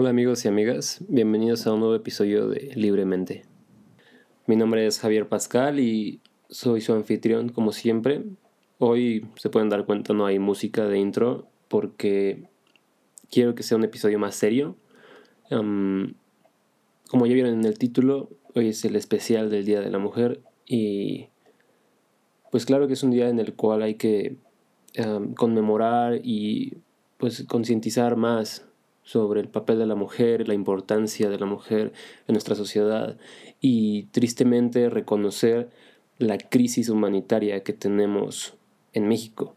Hola amigos y amigas, bienvenidos a un nuevo episodio de Libremente. Mi nombre es Javier Pascal y soy su anfitrión como siempre. Hoy se pueden dar cuenta no hay música de intro porque quiero que sea un episodio más serio. como ya vieron en el título, hoy es el especial del Día de la Mujer y pues claro que es un día en el cual hay que conmemorar y pues concientizar más sobre el papel de la mujer, la importancia de la mujer en nuestra sociedad y tristemente reconocer la crisis humanitaria que tenemos en México.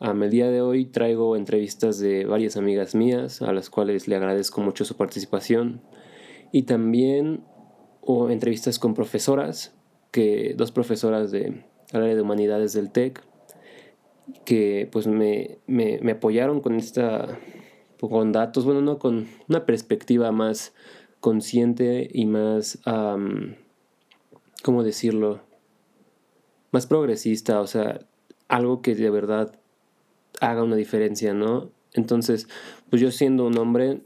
A día de hoy traigo entrevistas de varias amigas mías a las cuales le agradezco mucho su participación y también o entrevistas con profesoras, que dos profesoras de área de humanidades del TEC que pues me, me, me apoyaron con esta con datos, bueno, no, con una perspectiva más consciente y más, ¿cómo decirlo? Más progresista, o sea, algo que de verdad haga una diferencia, ¿no? Entonces, pues yo siendo un hombre,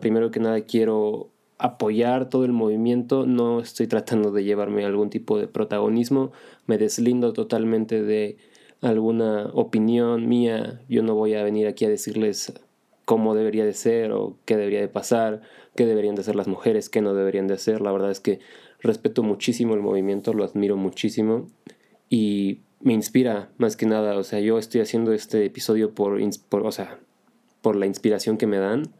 primero que nada quiero apoyar todo el movimiento, no estoy tratando de llevarme algún tipo de protagonismo, me deslindo totalmente de alguna opinión mía, yo no voy a venir aquí a decirles cómo debería de ser o qué debería de pasar, qué deberían de hacer las mujeres, qué no deberían de hacer. La verdad es que respeto muchísimo el movimiento, lo admiro muchísimo y me inspira más que nada. O sea, yo estoy haciendo este episodio por, o sea, por la inspiración que me dan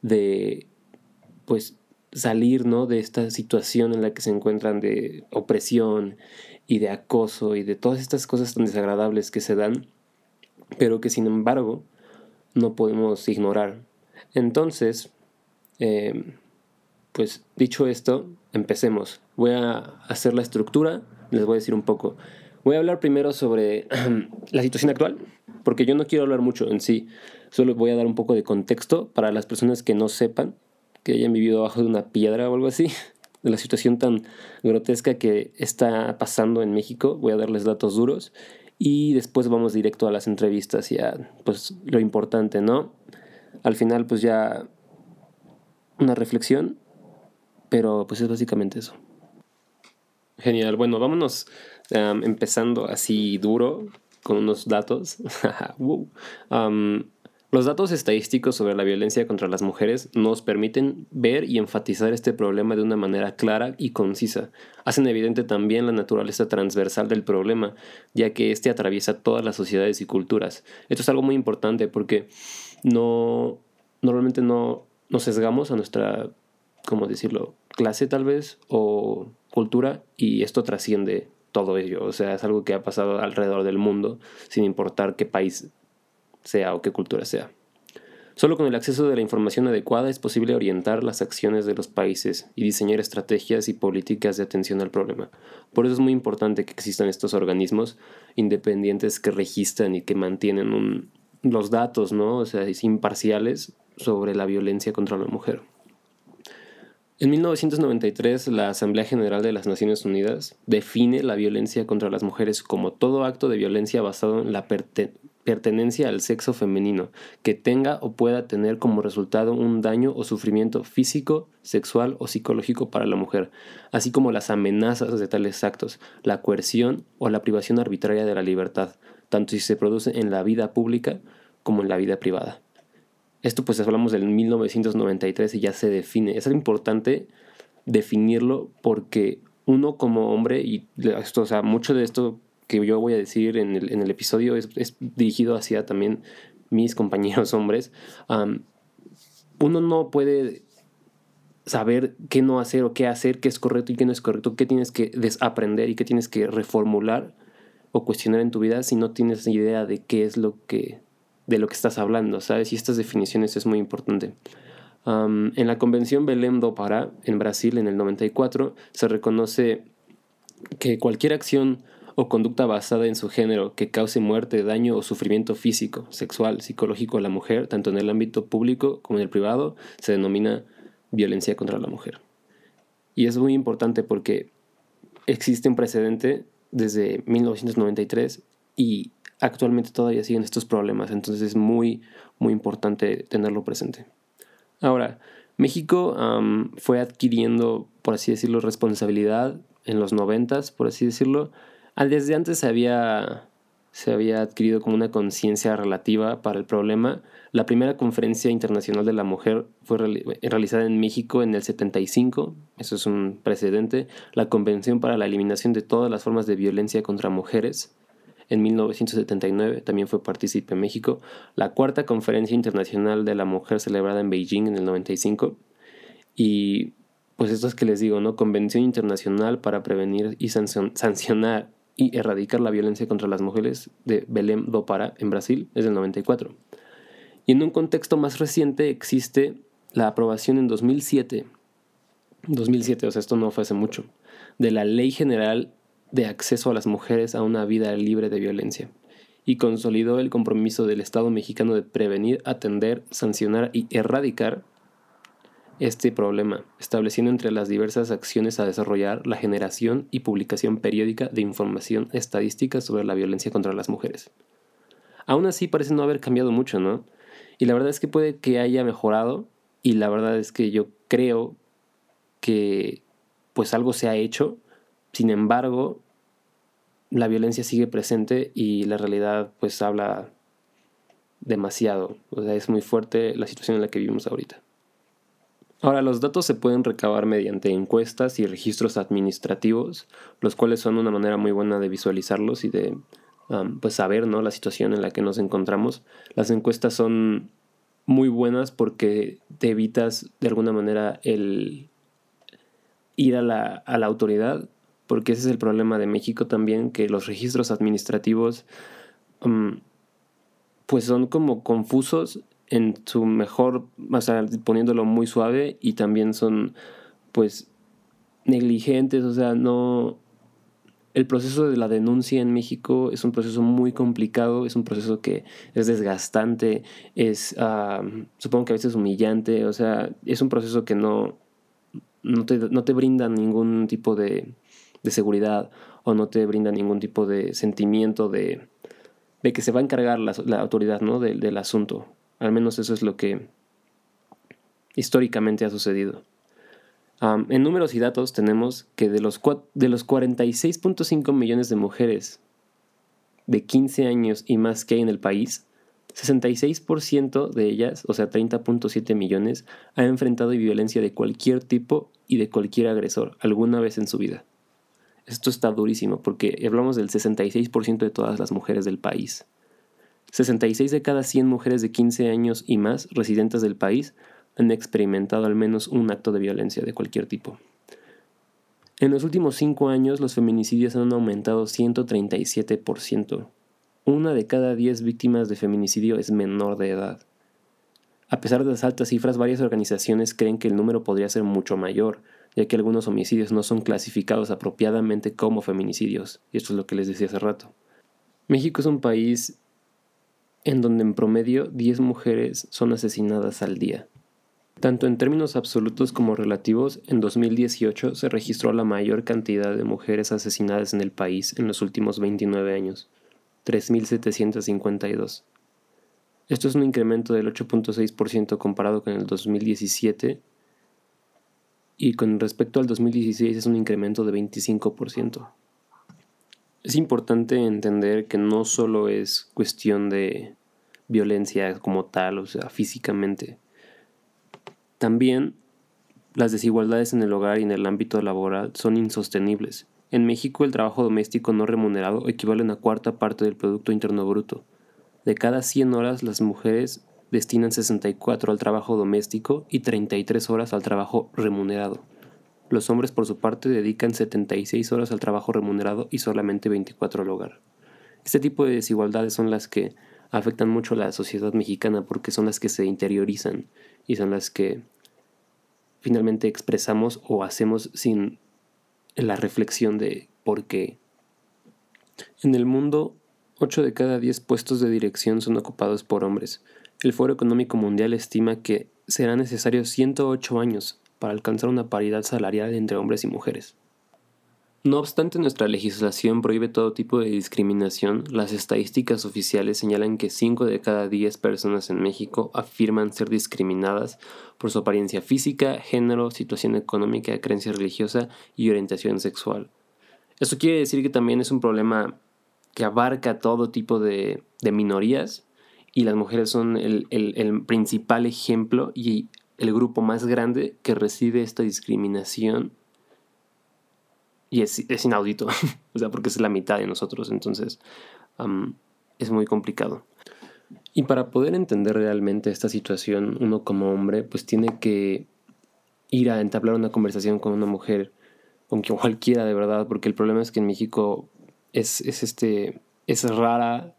de, pues, salir, ¿no? De esta situación en la que se encuentran de opresión y de acoso y de todas estas cosas tan desagradables que se dan, pero que sin embargo no podemos ignorar. Entonces, eh, pues dicho esto, empecemos. Voy a hacer la estructura, les voy a decir un poco. Voy a hablar primero sobre la situación actual, porque yo no quiero hablar mucho en sí, solo voy a dar un poco de contexto para las personas que no sepan, que hayan vivido abajo de una piedra o algo así, de la situación tan grotesca que está pasando en México. Voy a darles datos duros y después vamos directo a las entrevistas y a pues lo importante, ¿no? Al final pues ya una reflexión, pero pues es básicamente eso. Genial, bueno, vámonos empezando así duro con unos datos. Los datos estadísticos sobre la violencia contra las mujeres nos permiten ver y enfatizar este problema de una manera clara y concisa. Hacen evidente también la naturaleza transversal del problema, ya que éste atraviesa todas las sociedades y culturas. Esto es algo muy importante porque no normalmente no nos sesgamos a nuestra, ¿cómo decirlo?, clase tal vez o cultura y esto trasciende todo ello. O sea, es algo que ha pasado alrededor del mundo sin importar qué país sea o qué cultura sea. Solo con el acceso de la información adecuada es posible orientar las acciones de los países y diseñar estrategias y políticas de atención al problema. Por eso es muy importante que existan estos organismos independientes que registran y que mantienen los datos, ¿no? O sea, imparciales sobre la violencia contra la mujer. En 1993, la Asamblea General de las Naciones Unidas define la violencia contra las mujeres como todo acto de violencia basado en la pertenencia al sexo femenino, que tenga o pueda tener como resultado un daño o sufrimiento físico, sexual o psicológico para la mujer, así como las amenazas de tales actos, la coerción o la privación arbitraria de la libertad, tanto si se produce en la vida pública como en la vida privada. Esto pues hablamos del 1993 y ya se define. Es importante definirlo porque uno como hombre, y esto, o sea, mucho de esto que yo voy a decir en el, en el episodio es, dirigido hacia también mis compañeros hombres. uno no puede saber qué no hacer o qué hacer, qué es correcto y qué no es correcto, qué tienes que desaprender y qué tienes que reformular o cuestionar en tu vida si no tienes idea de qué es lo que de lo que estás hablando, ¿sabes? Y estas definiciones es muy importante. en la Convención Belém do Pará, en Brasil, en el 94, se reconoce que cualquier acción o conducta basada en su género que cause muerte, daño o sufrimiento físico, sexual, psicológico a la mujer, tanto en el ámbito público como en el privado, se denomina violencia contra la mujer. Y es muy importante porque existe un precedente desde 1993 y actualmente todavía siguen estos problemas, entonces es muy, muy importante tenerlo presente. Ahora, México fue adquiriendo, por así decirlo, responsabilidad en los noventas, por así decirlo. Desde antes se había, se había adquirido como una conciencia relativa para el problema. La primera conferencia internacional de la mujer fue realizada en México en el 75, eso es un precedente. La Convención para la Eliminación de todas las formas de violencia contra mujeres en 1979 también fue partícipe en México. La cuarta conferencia internacional de la mujer celebrada en Beijing en el 95. Y pues esto es que les digo, ¿no? Convención Internacional para Prevenir y Sancionar y Erradicar la Violencia contra las Mujeres de Belém do Pará en Brasil es del 94. Y en un contexto más reciente existe la aprobación en 2007, 2007, o sea, esto no fue hace mucho, de la Ley General de acceso a las mujeres a una vida libre de violencia y consolidó el compromiso del Estado mexicano de prevenir, atender, sancionar y erradicar este problema, estableciendo entre las diversas acciones a desarrollar la generación y publicación periódica de información estadística sobre la violencia contra las mujeres. Aún así parece no haber cambiado mucho, ¿no? Y la verdad es que puede que haya mejorado y la verdad es que yo creo que pues algo se ha hecho, sin embargo, la violencia sigue presente y la realidad pues habla demasiado. O sea, es muy fuerte la situación en la que vivimos ahorita. Ahora, los datos se pueden recabar mediante encuestas y registros administrativos, los cuales son una manera muy buena de visualizarlos y de um, pues saber ¿no? la situación en la que nos encontramos. Las encuestas son muy buenas porque te evitas de alguna manera el ir a la, a la autoridad porque ese es el problema de México también, que los registros administrativos pues son como confusos en su mejor, o sea, poniéndolo muy suave y también son pues negligentes, o sea, no... El proceso de la denuncia en México es un proceso muy complicado, es un proceso que es desgastante, es, supongo que a veces humillante, o sea, es un proceso que no, no, te, no te brinda ningún tipo de, de seguridad o no te brinda ningún tipo de sentimiento de, de que se va a encargar la, autoridad ¿no? del, del asunto. Al menos eso es lo que históricamente ha sucedido. en números y datos tenemos que de los, de los 46.5 millones de mujeres de 15 años y más que hay en el país, 66% de ellas, o sea 30.7 millones, ha enfrentado violencia de cualquier tipo y de cualquier agresor alguna vez en su vida. Esto está durísimo porque hablamos del 66% de todas las mujeres del país. 66 de cada 100 mujeres de 15 años y más residentes del país han experimentado al menos un acto de violencia de cualquier tipo. En los últimos 5 años los feminicidios han aumentado 137%. Una de cada 10 víctimas de feminicidio es menor de edad. A pesar de las altas cifras, varias organizaciones creen que el número podría ser mucho mayor, ya que algunos homicidios no son clasificados apropiadamente como feminicidios, y esto es lo que les decía hace rato. México es un país en donde en promedio 10 mujeres son asesinadas al día. Tanto en términos absolutos como relativos, en 2018 se registró la mayor cantidad de mujeres asesinadas en el país en los últimos 29 años, 3.752. Esto es un incremento del 8.6% comparado con el 2017 y con respecto al 2016 es un incremento de 25%. Es importante entender que no solo es cuestión de violencia como tal, o sea, físicamente. También las desigualdades en el hogar y en el ámbito laboral son insostenibles. En México el trabajo doméstico no remunerado equivale a una cuarta parte del Producto Interno Bruto. De cada 100 horas las mujeres destinan 64 al trabajo doméstico y 33 horas al trabajo remunerado. Los hombres, por su parte, dedican 76 horas al trabajo remunerado y solamente 24 al hogar. Este tipo de desigualdades son las que afectan mucho a la sociedad mexicana porque son las que se interiorizan y son las que finalmente expresamos o hacemos sin la reflexión de por qué. En el mundo, 8 de cada 10 puestos de dirección son ocupados por hombres, el Foro Económico Mundial estima que será necesario 108 años para alcanzar una paridad salarial entre hombres y mujeres. No obstante, nuestra legislación prohíbe todo tipo de discriminación. Las estadísticas oficiales señalan que 5 de cada 10 personas en México afirman ser discriminadas por su apariencia física, género, situación económica, creencia religiosa y orientación sexual. Esto quiere decir que también es un problema que abarca todo tipo de, minorías y las mujeres son el, el principal ejemplo y el grupo más grande que recibe esta discriminación y es, inaudito, o sea, porque es la mitad de nosotros, entonces es muy complicado. Y para poder entender realmente esta situación, uno como hombre, pues tiene que ir a entablar una conversación con una mujer, con cualquiera de verdad, porque el problema es que en México es, este, es rara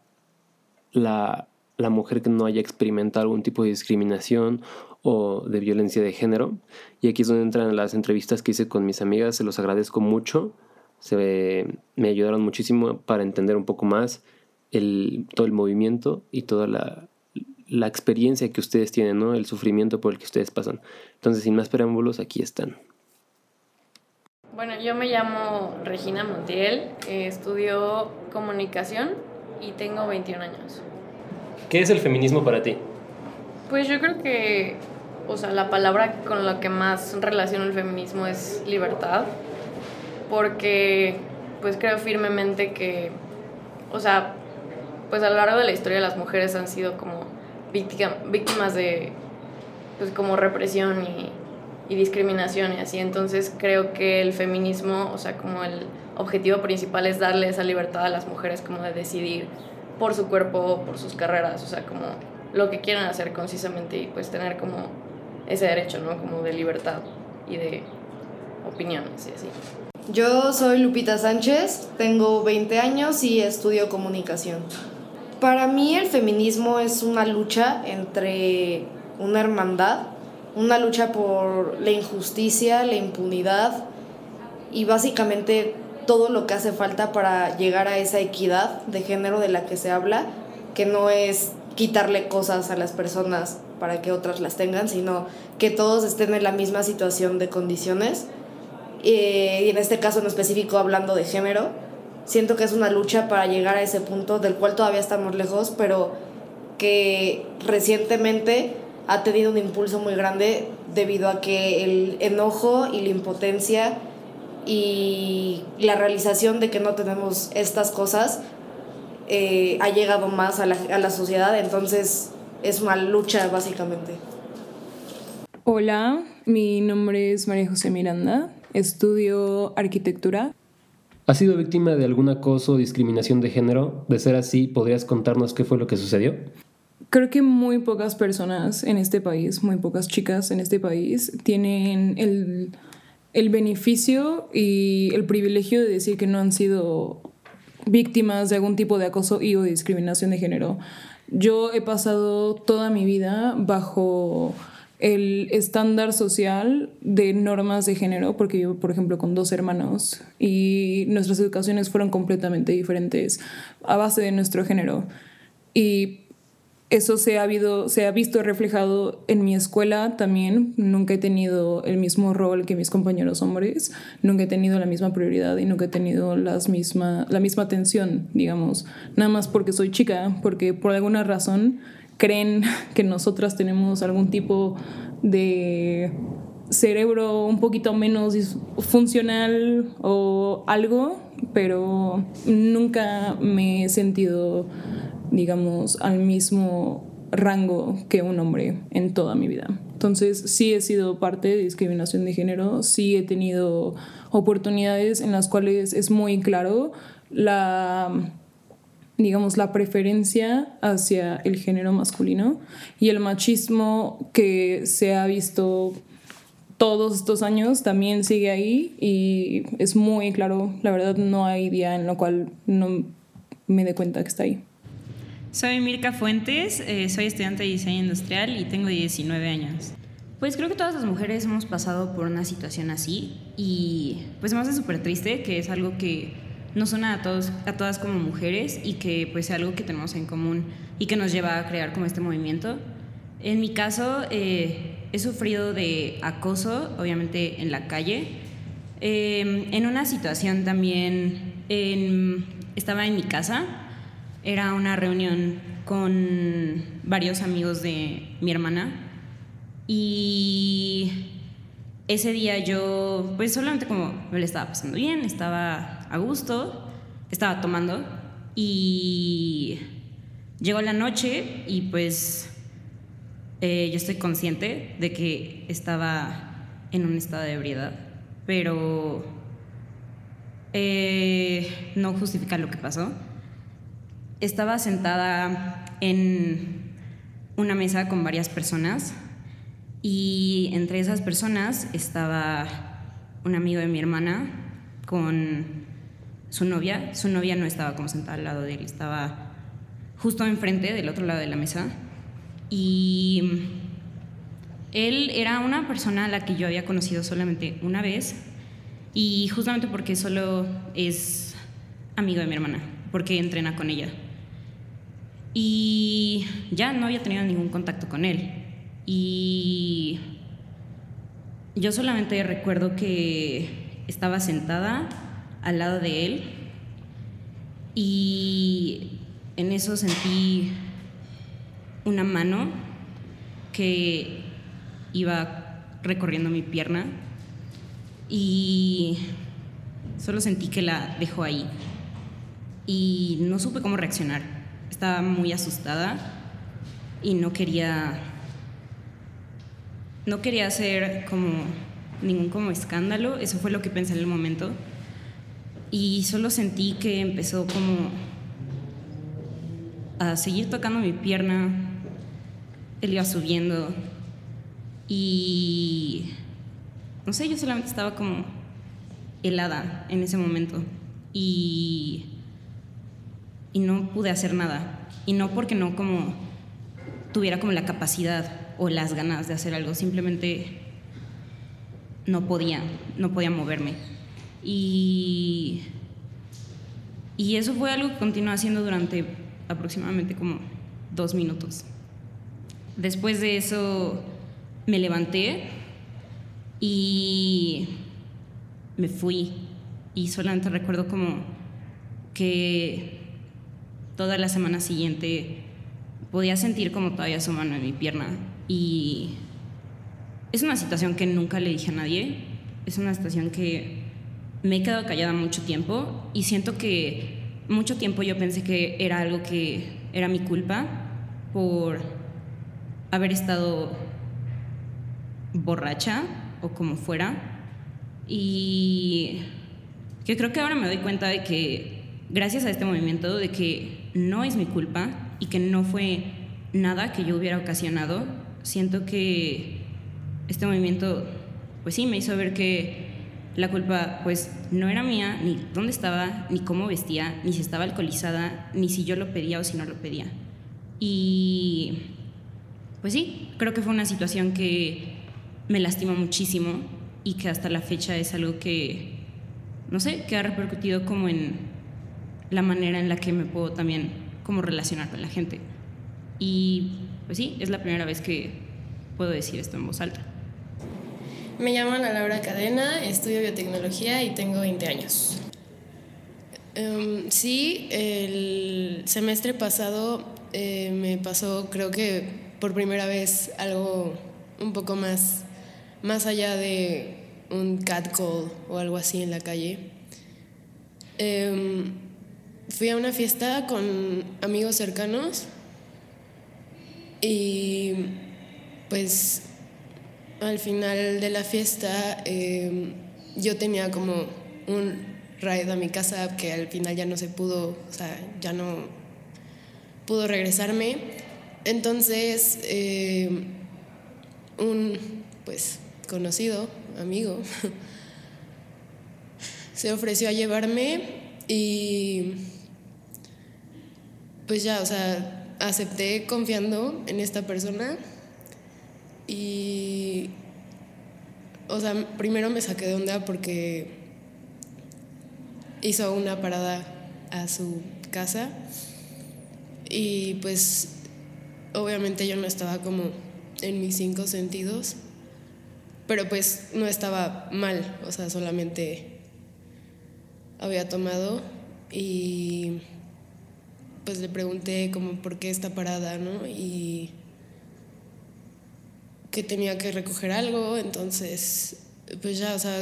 la, la mujer que no haya experimentado algún tipo de discriminación o de violencia de género. Y aquí es donde entran las entrevistas que hice con mis amigas, se los agradezco mucho, se, me ayudaron muchísimo para entender un poco más el, todo el movimiento y toda la, la experiencia que ustedes tienen, ¿no? el sufrimiento por el que ustedes pasan. Entonces, sin más preámbulos, aquí están. Bueno, yo me llamo Regina Montiel, estudio comunicación y tengo 21 años. ¿Qué es el feminismo para ti? Pues yo creo que, o sea, la palabra con la que más relaciono el feminismo es libertad, porque pues creo firmemente que, o sea, pues a lo largo de la historia las mujeres han sido como víctimas de, pues como represión y, y discriminación y así, entonces creo que el feminismo, o sea, como el objetivo principal es darle esa libertad a las mujeres como de decidir por su cuerpo, por sus carreras, o sea, como lo que quieran hacer concisamente y pues tener como ese derecho, ¿no? Como de libertad y de opiniones y así. Yo soy Lupita Sánchez, tengo 20 años y estudio comunicación. Para mí el feminismo es una lucha entre una hermandad, una lucha por la injusticia, la impunidad y básicamente todo lo que hace falta para llegar a esa equidad de género de la que se habla, que no es quitarle cosas a las personas para que otras las tengan, sino que todos estén en la misma situación de condiciones. Y en este caso en específico hablando de género, siento que es una lucha para llegar a ese punto del cual todavía estamos lejos, pero que recientemente ha tenido un impulso muy grande debido a que el enojo y la impotencia y la realización de que no tenemos estas cosas eh, ha llegado más a la, a la sociedad, entonces es una lucha básicamente. Hola, mi nombre es María José Miranda, estudio arquitectura. ¿Has sido víctima de algún acoso o discriminación de género? De ser así, ¿podrías contarnos qué fue lo que sucedió? Creo que muy pocas personas en este país, muy pocas chicas en este país, tienen el, el beneficio y el privilegio de decir que no han sido víctimas de algún tipo de acoso y o discriminación de género. Yo he pasado toda mi vida bajo el estándar social de normas de género, porque yo, por ejemplo, con dos hermanos y nuestras educaciones fueron completamente diferentes a base de nuestro género. Eso se ha, habido, se ha visto reflejado en mi escuela también. Nunca he tenido el mismo rol que mis compañeros hombres, nunca he tenido la misma prioridad y nunca he tenido las misma, la misma atención, digamos. Nada más porque soy chica, porque por alguna razón creen que nosotras tenemos algún tipo de cerebro un poquito menos funcional o algo, pero nunca me he sentido digamos, al mismo rango que un hombre en toda mi vida. Entonces sí he sido parte de discriminación de género, sí he tenido oportunidades en las cuales es muy claro la digamos la preferencia hacia el género masculino y el machismo que se ha visto todos estos años también sigue ahí y es muy claro, la verdad no hay día en lo cual no me dé cuenta que está ahí. Soy Mirka Fuentes, eh, soy estudiante de diseño industrial y tengo 19 años. Pues creo que todas las mujeres hemos pasado por una situación así y pues me hace súper triste que es algo que nos suena a, todos, a todas como mujeres y que pues es algo que tenemos en común y que nos lleva a crear como este movimiento. En mi caso eh, he sufrido de acoso, obviamente en la calle, Eh, en una situación también, estaba en mi casa, era una reunión con varios amigos de mi hermana y ese día yo, pues solamente como me lo estaba pasando bien, estaba a gusto, estaba tomando y llegó la noche y pues eh, yo estoy consciente de que estaba en un estado de ebriedad, pero eh, no justifica lo que pasó. Estaba sentada en una mesa con varias personas y entre esas personas estaba un amigo de mi hermana con su novia. Su novia no estaba como sentada al lado de él, estaba justo enfrente del otro lado de la mesa. Y él era una persona a la que yo había conocido solamente una vez y justamente porque solo es amigo de mi hermana, porque entrena con ella. Y ya no había tenido ningún contacto con él. Y yo solamente recuerdo que estaba sentada al lado de él y en eso sentí una mano que iba recorriendo mi pierna y solo sentí que la dejó ahí y no supe cómo reaccionar. Estaba muy asustada y no quería no quería hacer como ningún como escándalo, eso fue lo que pensé en el momento. Y solo sentí que empezó como a seguir tocando mi pierna. Él iba subiendo y no sé, yo solamente estaba como helada en ese momento y y no pude hacer nada y no porque no como tuviera como la capacidad o las ganas de hacer algo, simplemente no podía, no podía moverme. Y, y eso fue algo que continué haciendo durante aproximadamente como dos minutos. Después de eso me levanté y me fui. Y solamente recuerdo como que toda la semana siguiente podía sentir como todavía su mano en mi pierna. Y es una situación que nunca le dije a nadie. Es una situación que me he quedado callada mucho tiempo y siento que mucho tiempo yo pensé que era algo que era mi culpa por haber estado borracha o como fuera. Y que creo que ahora me doy cuenta de que gracias a este movimiento, de que no es mi culpa y que no fue nada que yo hubiera ocasionado, siento que este movimiento, pues sí, me hizo ver que la culpa, pues no era mía, ni dónde estaba, ni cómo vestía, ni si estaba alcoholizada, ni si yo lo pedía o si no lo pedía. Y pues sí, creo que fue una situación que me lastimó muchísimo y que hasta la fecha es algo que, no sé, que ha repercutido como en la manera en la que me puedo también como relacionar con la gente. Y pues sí, es la primera vez que puedo decir esto en voz alta. Me llamo Ana Laura Cadena, estudio biotecnología y tengo 20 años. Em, sí, el semestre pasado eh, me pasó, creo que por primera vez, algo un poco más, más allá de un catcall o algo así en la calle. Em, fui a una fiesta con amigos cercanos y pues al final de la fiesta eh, yo tenía como un ride a mi casa que al final ya no se pudo, o sea, ya no pudo regresarme. Entonces, eh, un pues conocido, amigo, se ofreció a llevarme y pues ya, o sea, acepté confiando en esta persona y, o sea, primero me saqué de onda porque hizo una parada a su casa y pues obviamente yo no estaba como en mis cinco sentidos pero pues no estaba mal, o sea, solamente había tomado y pues le pregunté como por qué está parada, ¿no? Y que tenía que recoger algo, entonces pues ya, o sea,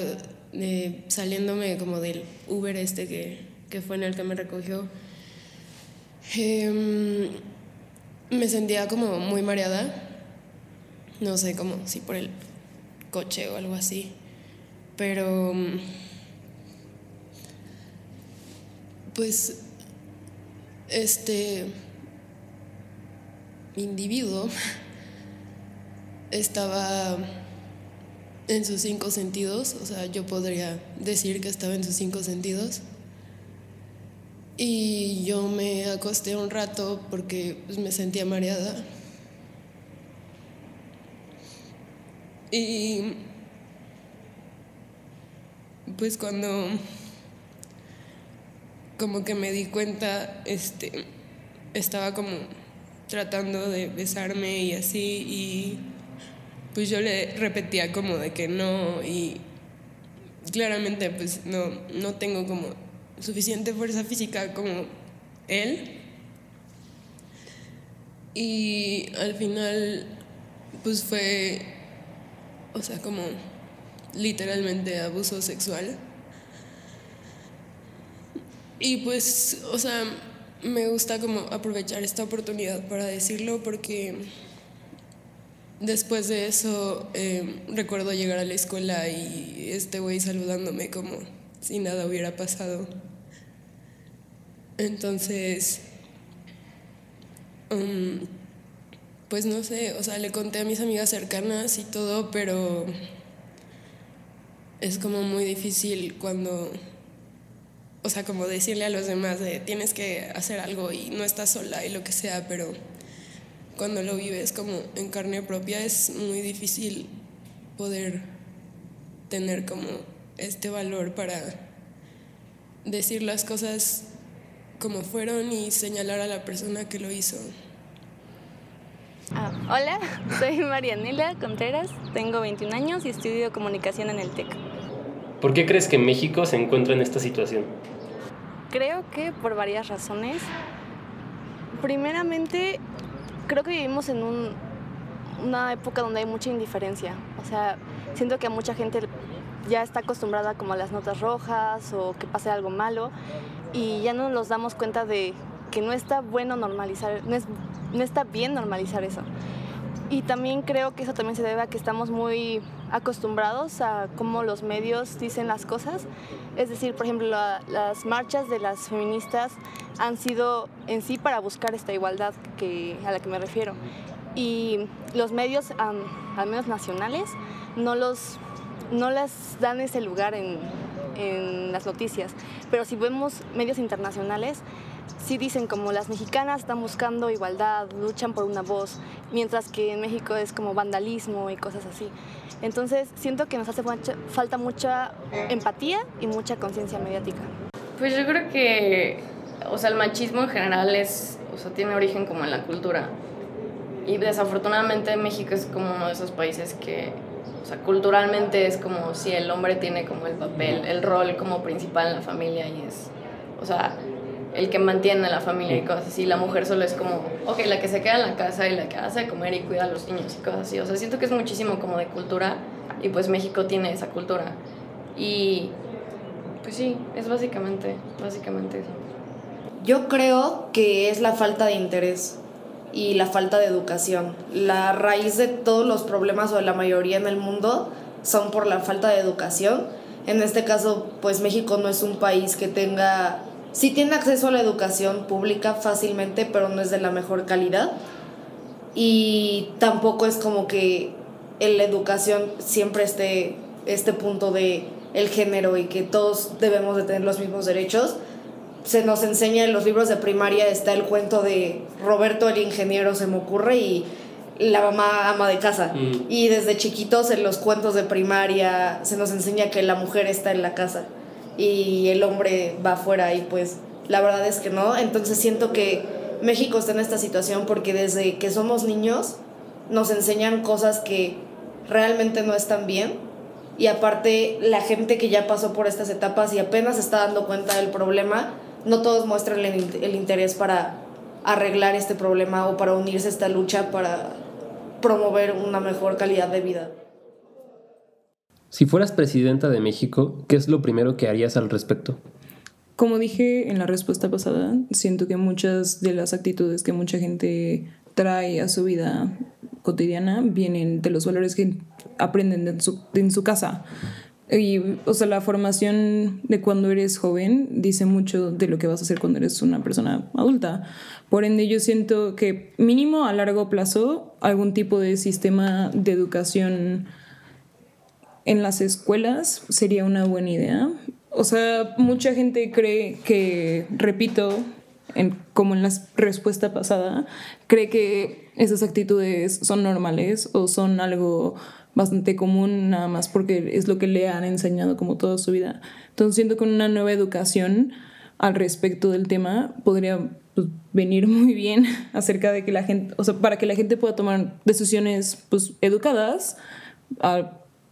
saliéndome como del Uber este que, que, fue en el que me recogió, em, me sentía como muy mareada, no sé, como si por el coche o algo así, pero pues este individuo estaba en sus cinco sentidos, o sea, yo podría decir que estaba en sus cinco sentidos. Y yo me acosté un rato porque pues, me sentía mareada. Y pues cuando como que me di cuenta, este, estaba como tratando de besarme y así, y pues yo le repetía como de que no, y claramente pues no, no tengo como suficiente fuerza física como él. Y al final, pues fue, o sea, como literalmente abuso sexual. Y pues, o sea, me gusta como aprovechar esta oportunidad para decirlo porque después de eso em, recuerdo llegar a la escuela y este güey saludándome como si nada hubiera pasado. Entonces, um, pues no sé, o sea, le conté a mis amigas cercanas y todo, pero es como muy difícil cuando o sea, como decirle a los demás de tienes que hacer algo y no estás sola y lo que sea, pero cuando lo vives como en carne propia es muy difícil poder tener como este valor para decir las cosas como fueron y señalar a la persona que lo hizo. Ah, hola, soy Marianela Contreras, tengo 21 años y estudio comunicación en el TEC. ¿Por qué crees que México se encuentra en esta situación? Creo que por varias razones. Primeramente, creo que vivimos en una época donde hay mucha indiferencia. O sea, siento que mucha gente ya está acostumbrada como a las notas rojas o que pase algo malo y ya no nos damos cuenta de que no está bueno normalizar, no, es, no está bien normalizar eso. Y también creo que eso también se debe a que estamos muy acostumbrados a cómo los medios dicen las cosas. Es decir, por ejemplo, las marchas de las feministas han sido en sí para buscar esta igualdad que, a la que me refiero. Y los medios, al menos nacionales, no, los, no les dan ese lugar en, en las noticias. Pero si vemos medios internacionales, sí dicen como las mexicanas están buscando igualdad, luchan por una voz, mientras que en México es como vandalismo y cosas así. Entonces siento que nos hace falta mucha empatía y mucha conciencia mediática. Pues yo creo que, o sea, el machismo en general es, o sea, tiene origen como en la cultura. Y desafortunadamente México es como uno de esos países que, o sea, culturalmente es como si el hombre tiene como el papel, el rol como principal en la familia y es, o sea, el que mantiene a la familia y cosas así. La mujer solo es como, ok, la que se queda en la casa y la que hace comer y cuida a los niños y cosas así. O sea, siento que es muchísimo como de cultura y pues México tiene esa cultura. Y pues sí, es básicamente, básicamente eso. Yo creo que es la falta de interés y la falta de educación. La raíz de todos los problemas o de la mayoría en el mundo son por la falta de educación. En este caso, pues México no es un país que tenga sí tiene acceso a la educación pública fácilmente, pero no es de la mejor calidad. Y tampoco es como que en la educación siempre esté este punto de el género y que todos debemos de tener los mismos derechos. Se nos enseña en los libros de primaria, está el cuento de Roberto el ingeniero, se me ocurre, y la mamá ama de casa. Mm. Y desde chiquitos en los cuentos de primaria se nos enseña que la mujer está en la casa y el hombre va afuera y pues la verdad es que no. Entonces siento que México está en esta situación porque desde que somos niños nos enseñan cosas que realmente no están bien. Y aparte, la gente que ya pasó por estas etapas y apenas está dando cuenta del problema, no todos muestran el, el interés para arreglar este problema o para unirse a esta lucha para promover una mejor calidad de vida. Si fueras presidenta de México, ¿qué es lo primero que harías al respecto? Como dije en la respuesta pasada, siento que muchas de las actitudes que mucha gente trae a su vida cotidiana vienen de los valores que aprenden en su, en su casa. Y, o sea, la formación de cuando eres joven dice mucho de lo que vas a hacer cuando eres una persona adulta. Por ende, yo siento que mínimo a largo plazo algún tipo de sistema de educación en las escuelas sería una buena idea. O sea, mucha gente cree que, repito, como en la respuesta pasada, cree que esas actitudes son normales o son algo bastante común nada más porque es lo que le han enseñado como toda su vida. Entonces siento que una nueva educación al respecto del tema podría pues, venir muy bien acerca de que la gente, o sea, para que la gente pueda tomar decisiones pues educadas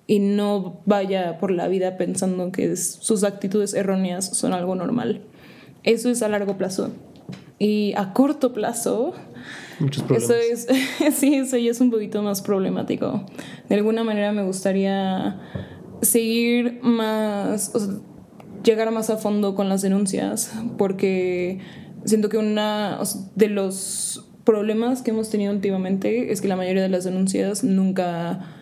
y no vaya por la vida pensando que sus actitudes erróneas son algo normal. Eso es a largo plazo. Y a corto plazo, Muchos problemas. eso es, sí, eso ya es un poquito más problemático. De alguna manera me gustaría seguir más, o sea, llegar más a fondo con las denuncias, porque siento que una de los problemas que hemos tenido últimamente es que la mayoría de las denuncias nunca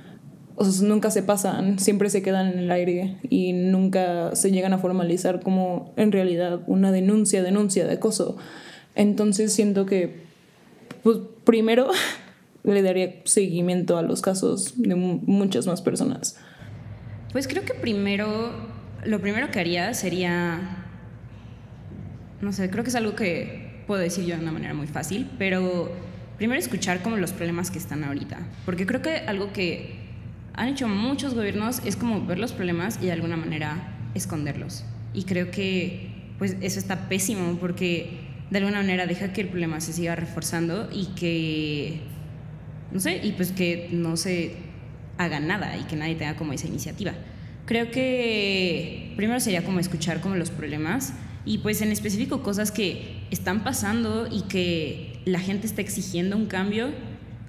o sea, nunca se pasan, siempre se quedan en el aire y nunca se llegan a formalizar como en realidad una denuncia, denuncia de acoso. Entonces siento que, pues primero le daría seguimiento a los casos de muchas más personas. Pues creo que primero, lo primero que haría sería, no sé, creo que es algo que puedo decir yo de una manera muy fácil, pero primero escuchar como los problemas que están ahorita, porque creo que algo que han hecho muchos gobiernos es como ver los problemas y de alguna manera esconderlos. Y creo que pues eso está pésimo porque de alguna manera deja que el problema se siga reforzando y que no sé, y pues que no se haga nada y que nadie tenga como esa iniciativa. Creo que primero sería como escuchar como los problemas y pues en específico cosas que están pasando y que la gente está exigiendo un cambio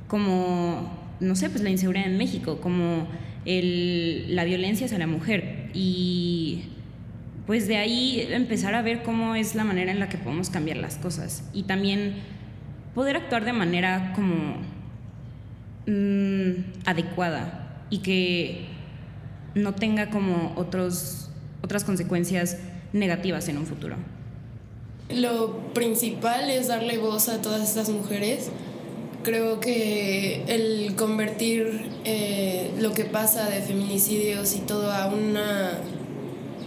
como no sé, pues la inseguridad en México, como el, la violencia hacia la mujer. Y pues de ahí empezar a ver cómo es la manera en la que podemos cambiar las cosas. Y también poder actuar de manera como mm, adecuada y que no tenga como otros, otras consecuencias negativas en un futuro. Lo principal es darle voz a todas estas mujeres Creo que el convertir eh, lo que pasa de feminicidios y todo a una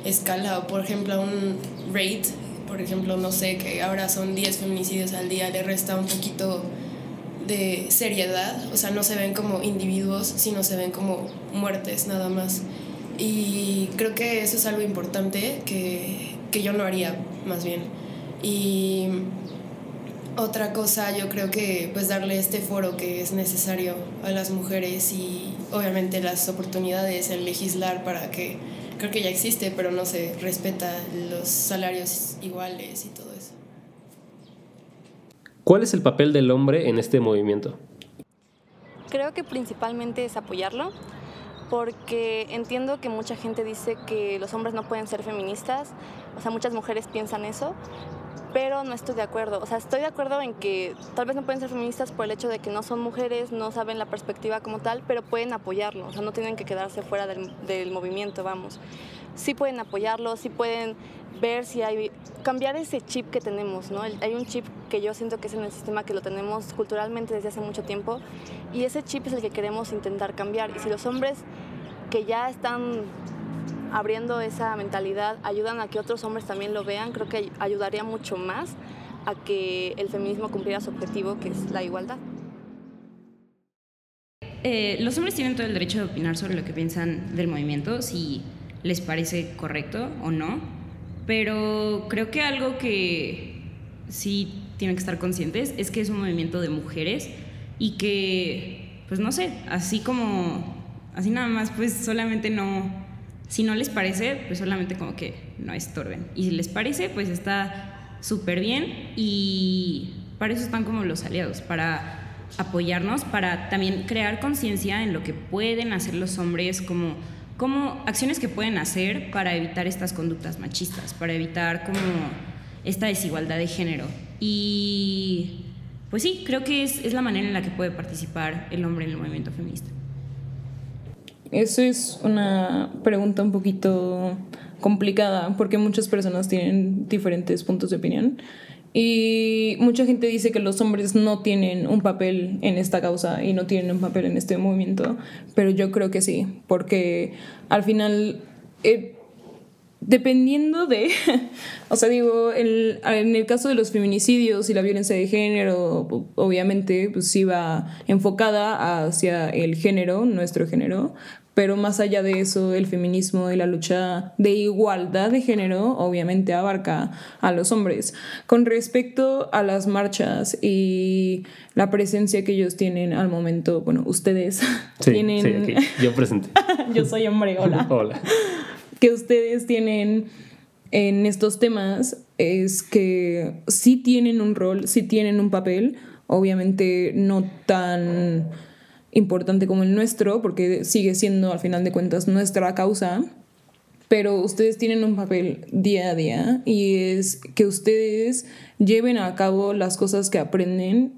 escala, o por ejemplo a un rate, por ejemplo, no sé, que ahora son 10 feminicidios al día, le resta un poquito de seriedad, o sea, no se ven como individuos, sino se ven como muertes nada más. Y creo que eso es algo importante que, que yo no haría, más bien. Y otra cosa, yo creo que pues darle este foro que es necesario a las mujeres y obviamente las oportunidades, el legislar para que, creo que ya existe, pero no se respeta los salarios iguales y todo eso. ¿Cuál es el papel del hombre en este movimiento? Creo que principalmente es apoyarlo, porque entiendo que mucha gente dice que los hombres no pueden ser feministas, o sea, muchas mujeres piensan eso, pero no estoy de acuerdo. O sea, estoy de acuerdo en que tal vez no pueden ser feministas por el hecho de que no son mujeres, no saben la perspectiva como tal, pero pueden apoyarlo. O sea, no tienen que quedarse fuera del, del movimiento, vamos. Sí pueden apoyarlo, sí pueden ver si hay cambiar ese chip que tenemos, ¿no? Hay un chip que yo siento que es en el sistema que lo tenemos culturalmente desde hace mucho tiempo y ese chip es el que queremos intentar cambiar y si los hombres que ya están abriendo esa mentalidad ayudan a que otros hombres también lo vean, creo que ayudaría mucho más a que el feminismo cumpliera su objetivo, que es la igualdad. Eh, los hombres tienen todo el derecho de opinar sobre lo que piensan del movimiento, si les parece correcto o no, pero creo que algo que sí tienen que estar conscientes es que es un movimiento de mujeres y que, pues no sé, así como Así nada más, pues solamente no, si no les parece, pues solamente como que no estorben. Y si les parece, pues está súper bien y para eso están como los aliados, para apoyarnos, para también crear conciencia en lo que pueden hacer los hombres, como, como acciones que pueden hacer para evitar estas conductas machistas, para evitar como esta desigualdad de género. Y pues sí, creo que es, es la manera en la que puede participar el hombre en el movimiento feminista. Eso es una pregunta un poquito complicada porque muchas personas tienen diferentes puntos de opinión. Y mucha gente dice que los hombres no tienen un papel en esta causa y no tienen un papel en este movimiento, pero yo creo que sí, porque al final, eh, dependiendo de, o sea, digo, el, en el caso de los feminicidios y la violencia de género, obviamente, pues sí va enfocada hacia el género, nuestro género, pero más allá de eso, el feminismo y la lucha de igualdad de género obviamente abarca a los hombres. Con respecto a las marchas y la presencia que ellos tienen al momento, bueno, ustedes tienen... Yo presente. Yo soy hombre, hola. hola. Que ustedes tienen en estos temas es que sí tienen un rol, sí tienen un papel, obviamente no tan importante como el nuestro, porque sigue siendo al final de cuentas nuestra causa, pero ustedes tienen un papel día a día y es que ustedes lleven a cabo las cosas que aprenden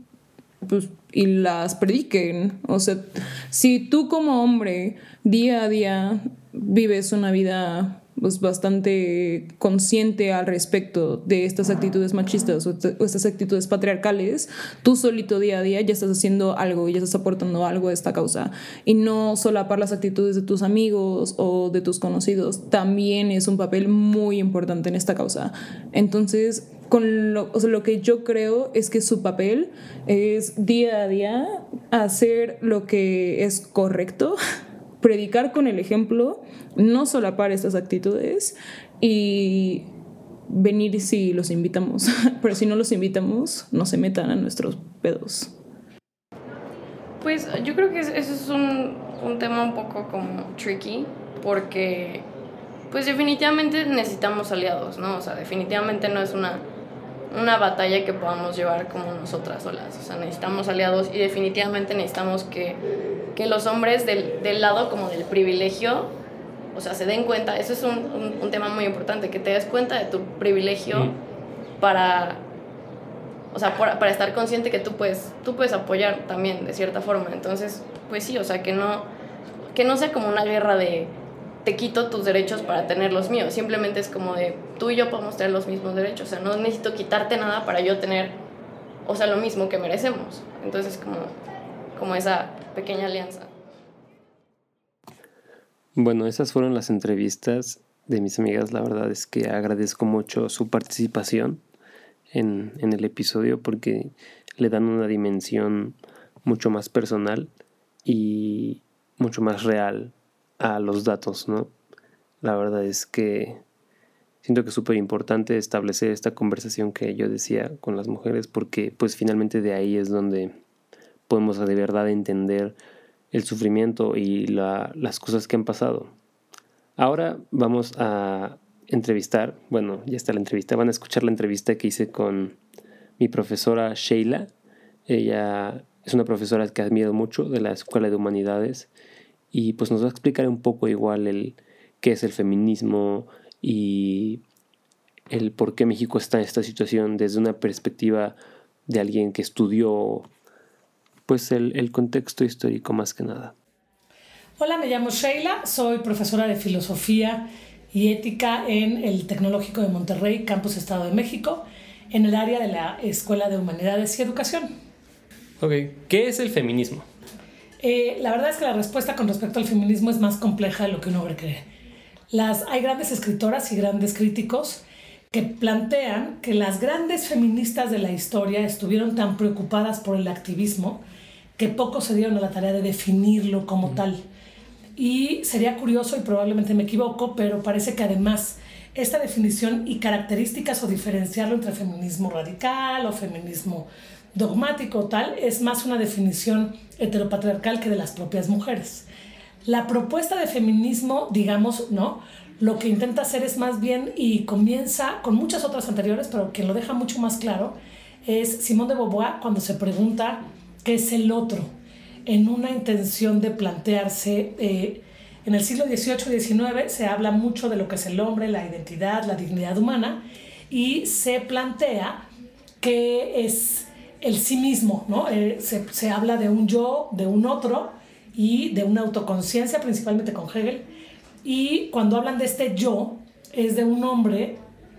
pues, y las prediquen. O sea, si tú como hombre día a día vives una vida pues, bastante consciente al respecto de estas actitudes machistas o, estas actitudes patriarcales, tú solito día a día ya estás haciendo algo ya estás aportando algo a esta causa. Y no solapar las actitudes de tus amigos o de tus conocidos, también es un papel muy importante en esta causa. Entonces, con lo, o sea, lo que yo creo es que su papel es día a día hacer lo que es correcto predicar con el ejemplo, no solapar estas actitudes y venir si los invitamos, pero si no los invitamos, no se metan a nuestros pedos. Pues yo creo que eso es un, un tema un poco como tricky, porque pues definitivamente necesitamos aliados, ¿no? O sea, definitivamente no es una, una batalla que podamos llevar como nosotras solas, o sea, necesitamos aliados y definitivamente necesitamos que que los hombres del, del, lado como del privilegio, o sea, se den cuenta, eso es un, un, tema muy importante, que te des cuenta de tu privilegio para, o sea, para, para, estar consciente que tú puedes, tú puedes apoyar también de cierta forma. Entonces, pues sí, o sea, que no, que no sea como una guerra de te quito tus derechos para tener los míos, simplemente es como de tú y yo podemos tener los mismos derechos, o sea, no necesito quitarte nada para yo tener, o sea, lo mismo que merecemos. Entonces, como como esa pequeña alianza. Bueno, esas fueron las entrevistas de mis amigas. La verdad es que agradezco mucho su participación en, en el episodio porque le dan una dimensión mucho más personal y mucho más real a los datos, ¿no? La verdad es que siento que es súper importante establecer esta conversación que yo decía con las mujeres porque pues finalmente de ahí es donde podemos de verdad entender el sufrimiento y las cosas que han pasado. Ahora vamos a entrevistar, bueno, ya está la entrevista, van a escuchar la entrevista que hice con mi profesora Sheila. Ella es una profesora que admiro mucho de la Escuela de Humanidades y pues nos va a explicar un poco igual el qué es el feminismo y el por qué México está en esta situación desde una perspectiva de alguien que estudió pues el, contexto histórico más que nada. Hola, me llamo Sheila, soy profesora de filosofía y ética en el Tecnológico de Monterrey, Campus Estado de México, en el área de la Escuela de Humanidades y Educación. Ok, ¿qué es el feminismo? Eh, la verdad es que la respuesta con respecto al feminismo es más compleja de lo que uno cree. Las, hay grandes escritoras y grandes críticos que plantean que las grandes feministas de la historia estuvieron tan preocupadas por el activismo que pocos se dieron a la tarea de definirlo como tal. Y sería curioso, y probablemente me equivoco, pero parece que además esta definición y características o diferenciarlo entre feminismo radical o feminismo dogmático tal es más una definición heteropatriarcal que de las propias mujeres. La propuesta de feminismo, digamos, ¿no? Lo que intenta hacer es más bien, y comienza con muchas otras anteriores, pero que lo deja mucho más claro, es Simón de Beauvoir cuando se pregunta qué es el otro, en una intención de plantearse... Eh, en el siglo XVIII y XIX se habla mucho de lo que es el hombre, la identidad, la dignidad humana, y se plantea que es el sí mismo, ¿no? Eh, se, se, habla de un yo, de un otro y de una autoconciencia, principalmente con Hegel. Y cuando hablan de este yo, es de un hombre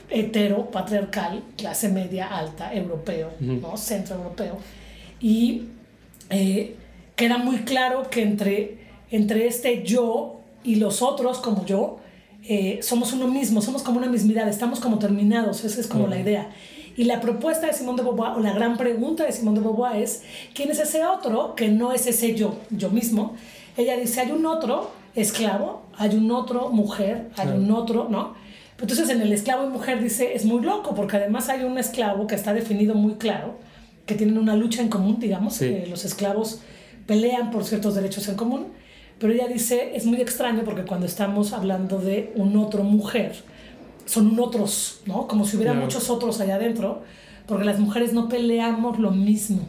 hetero, patriarcal, clase media, alta, europeo, ¿no? Centro europeo. Y eh, queda muy claro que entre, entre este yo y los otros, como yo, eh, somos uno mismo, somos como una mismidad, estamos como terminados, esa es como la idea. Y la propuesta de Simón de Beauvoir, o la gran pregunta de Simón de Beauvoir es, ¿quién es ese otro que no es ese yo, yo mismo? Ella dice, hay un otro esclavo, hay un otro mujer, hay un otro, ¿no? Entonces en el esclavo y mujer dice, es muy loco, porque además hay un esclavo que está definido muy claro, que tienen una lucha en común, digamos, que los esclavos pelean por ciertos derechos en común, pero ella dice, es muy extraño porque cuando estamos hablando de un otro mujer, son un otros, ¿no? Como si hubiera muchos otros allá adentro, porque las mujeres no peleamos lo mismo.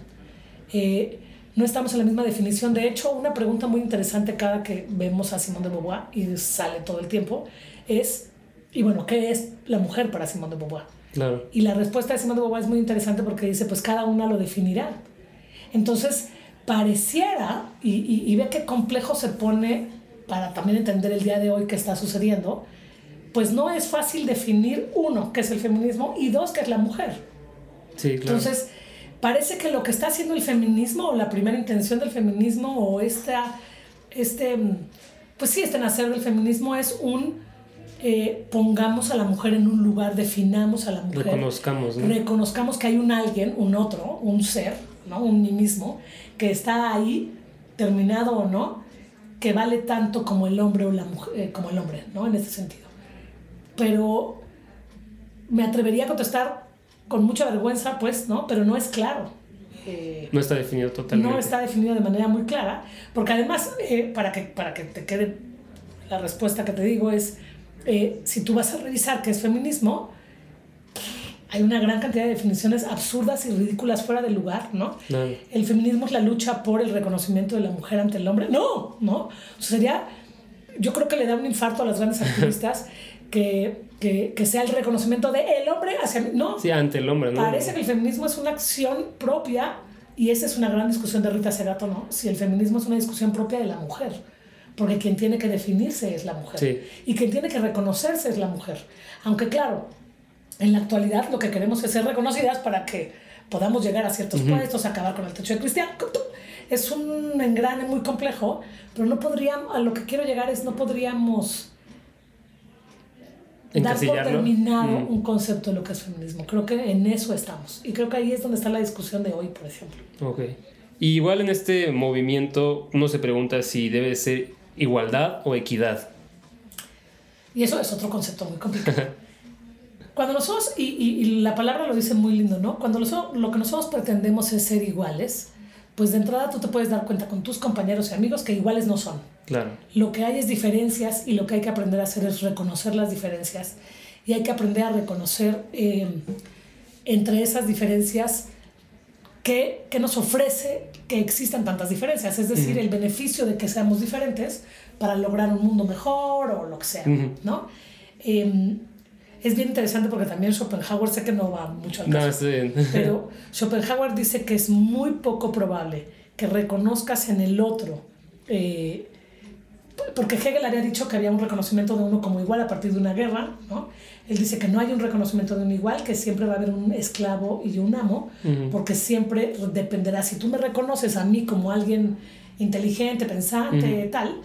Eh, no estamos en la misma definición. De hecho, una pregunta muy interesante cada que vemos a Simón de Beauvoir, y sale todo el tiempo, es, y bueno, ¿qué es la mujer para Simón de Beauvoir? Claro. Y la respuesta de Simón de Beauvoir es muy interesante porque dice, pues cada una lo definirá. Entonces, pareciera, y, y, y ve qué complejo se pone para también entender el día de hoy qué está sucediendo, pues no es fácil definir, uno, qué es el feminismo, y dos, qué es la mujer. Sí, claro. Entonces, parece que lo que está haciendo el feminismo, o la primera intención del feminismo, o esta, este, pues sí, este nacer del feminismo es un, eh, pongamos a la mujer en un lugar, definamos a la mujer. Reconozcamos, ¿no? Reconozcamos que hay un alguien, un otro, un ser, ¿no? Un mí mismo, que está ahí, terminado o no, que vale tanto como el hombre o la mujer, eh, como el hombre, ¿no? En ese sentido pero me atrevería a contestar con mucha vergüenza, pues, ¿no? Pero no es claro. Eh, no está definido totalmente. No está definido de manera muy clara, porque además, eh, para, que, para que te quede la respuesta que te digo es, eh, si tú vas a revisar qué es feminismo, hay una gran cantidad de definiciones absurdas y ridículas fuera de lugar, ¿no? El feminismo es la lucha por el reconocimiento de la mujer ante el hombre. No, no. sería, yo creo que le da un infarto a las grandes activistas que, que, que, sea el reconocimiento de el hombre hacia mí. No. Sí, ante el hombre, ¿no? Parece que el feminismo es una acción propia y esa es una gran discusión de Rita Segato, ¿no? Si el feminismo es una discusión propia de la mujer. Porque quien tiene que definirse es la mujer. Sí. Y quien tiene que reconocerse es la mujer. Aunque claro, en la actualidad lo que queremos es ser reconocidas para que podamos llegar a ciertos uh -huh. puestos, acabar con el techo de cristiano. Es un engrane muy complejo, pero no podríamos, a lo que quiero llegar es no podríamos dar por terminado mm. un concepto de lo que es feminismo. Creo que en eso estamos. Y creo que ahí es donde está la discusión de hoy, por ejemplo. Ok. Y igual en este movimiento uno se pregunta si debe ser igualdad o equidad. Y eso es otro concepto muy complicado. Cuando nosotros, y, y, y, la palabra lo dice muy lindo, ¿no? Cuando nosotros, lo que nosotros pretendemos es ser iguales, pues de entrada tú te puedes dar cuenta con tus compañeros y amigos que iguales no son. Claro. Lo que hay es diferencias y lo que hay que aprender a hacer es reconocer las diferencias y hay que aprender a reconocer eh, entre esas diferencias qué, qué nos ofrece que existan tantas diferencias, es decir, uh -huh. el beneficio de que seamos diferentes para lograr un mundo mejor o lo que sea, uh -huh. ¿no? Eh, es bien interesante porque también Schopenhauer, sé que no va mucho al caso, no, sí. pero Schopenhauer dice que es muy poco probable que reconozcas en el otro, eh, porque Hegel había dicho que había un reconocimiento de uno como igual a partir de una guerra, ¿no? Él dice que no hay un reconocimiento de uno igual, que siempre va a haber un esclavo y un amo, uh -huh. porque siempre dependerá, si tú me reconoces a mí como alguien inteligente, pensante, uh -huh. tal,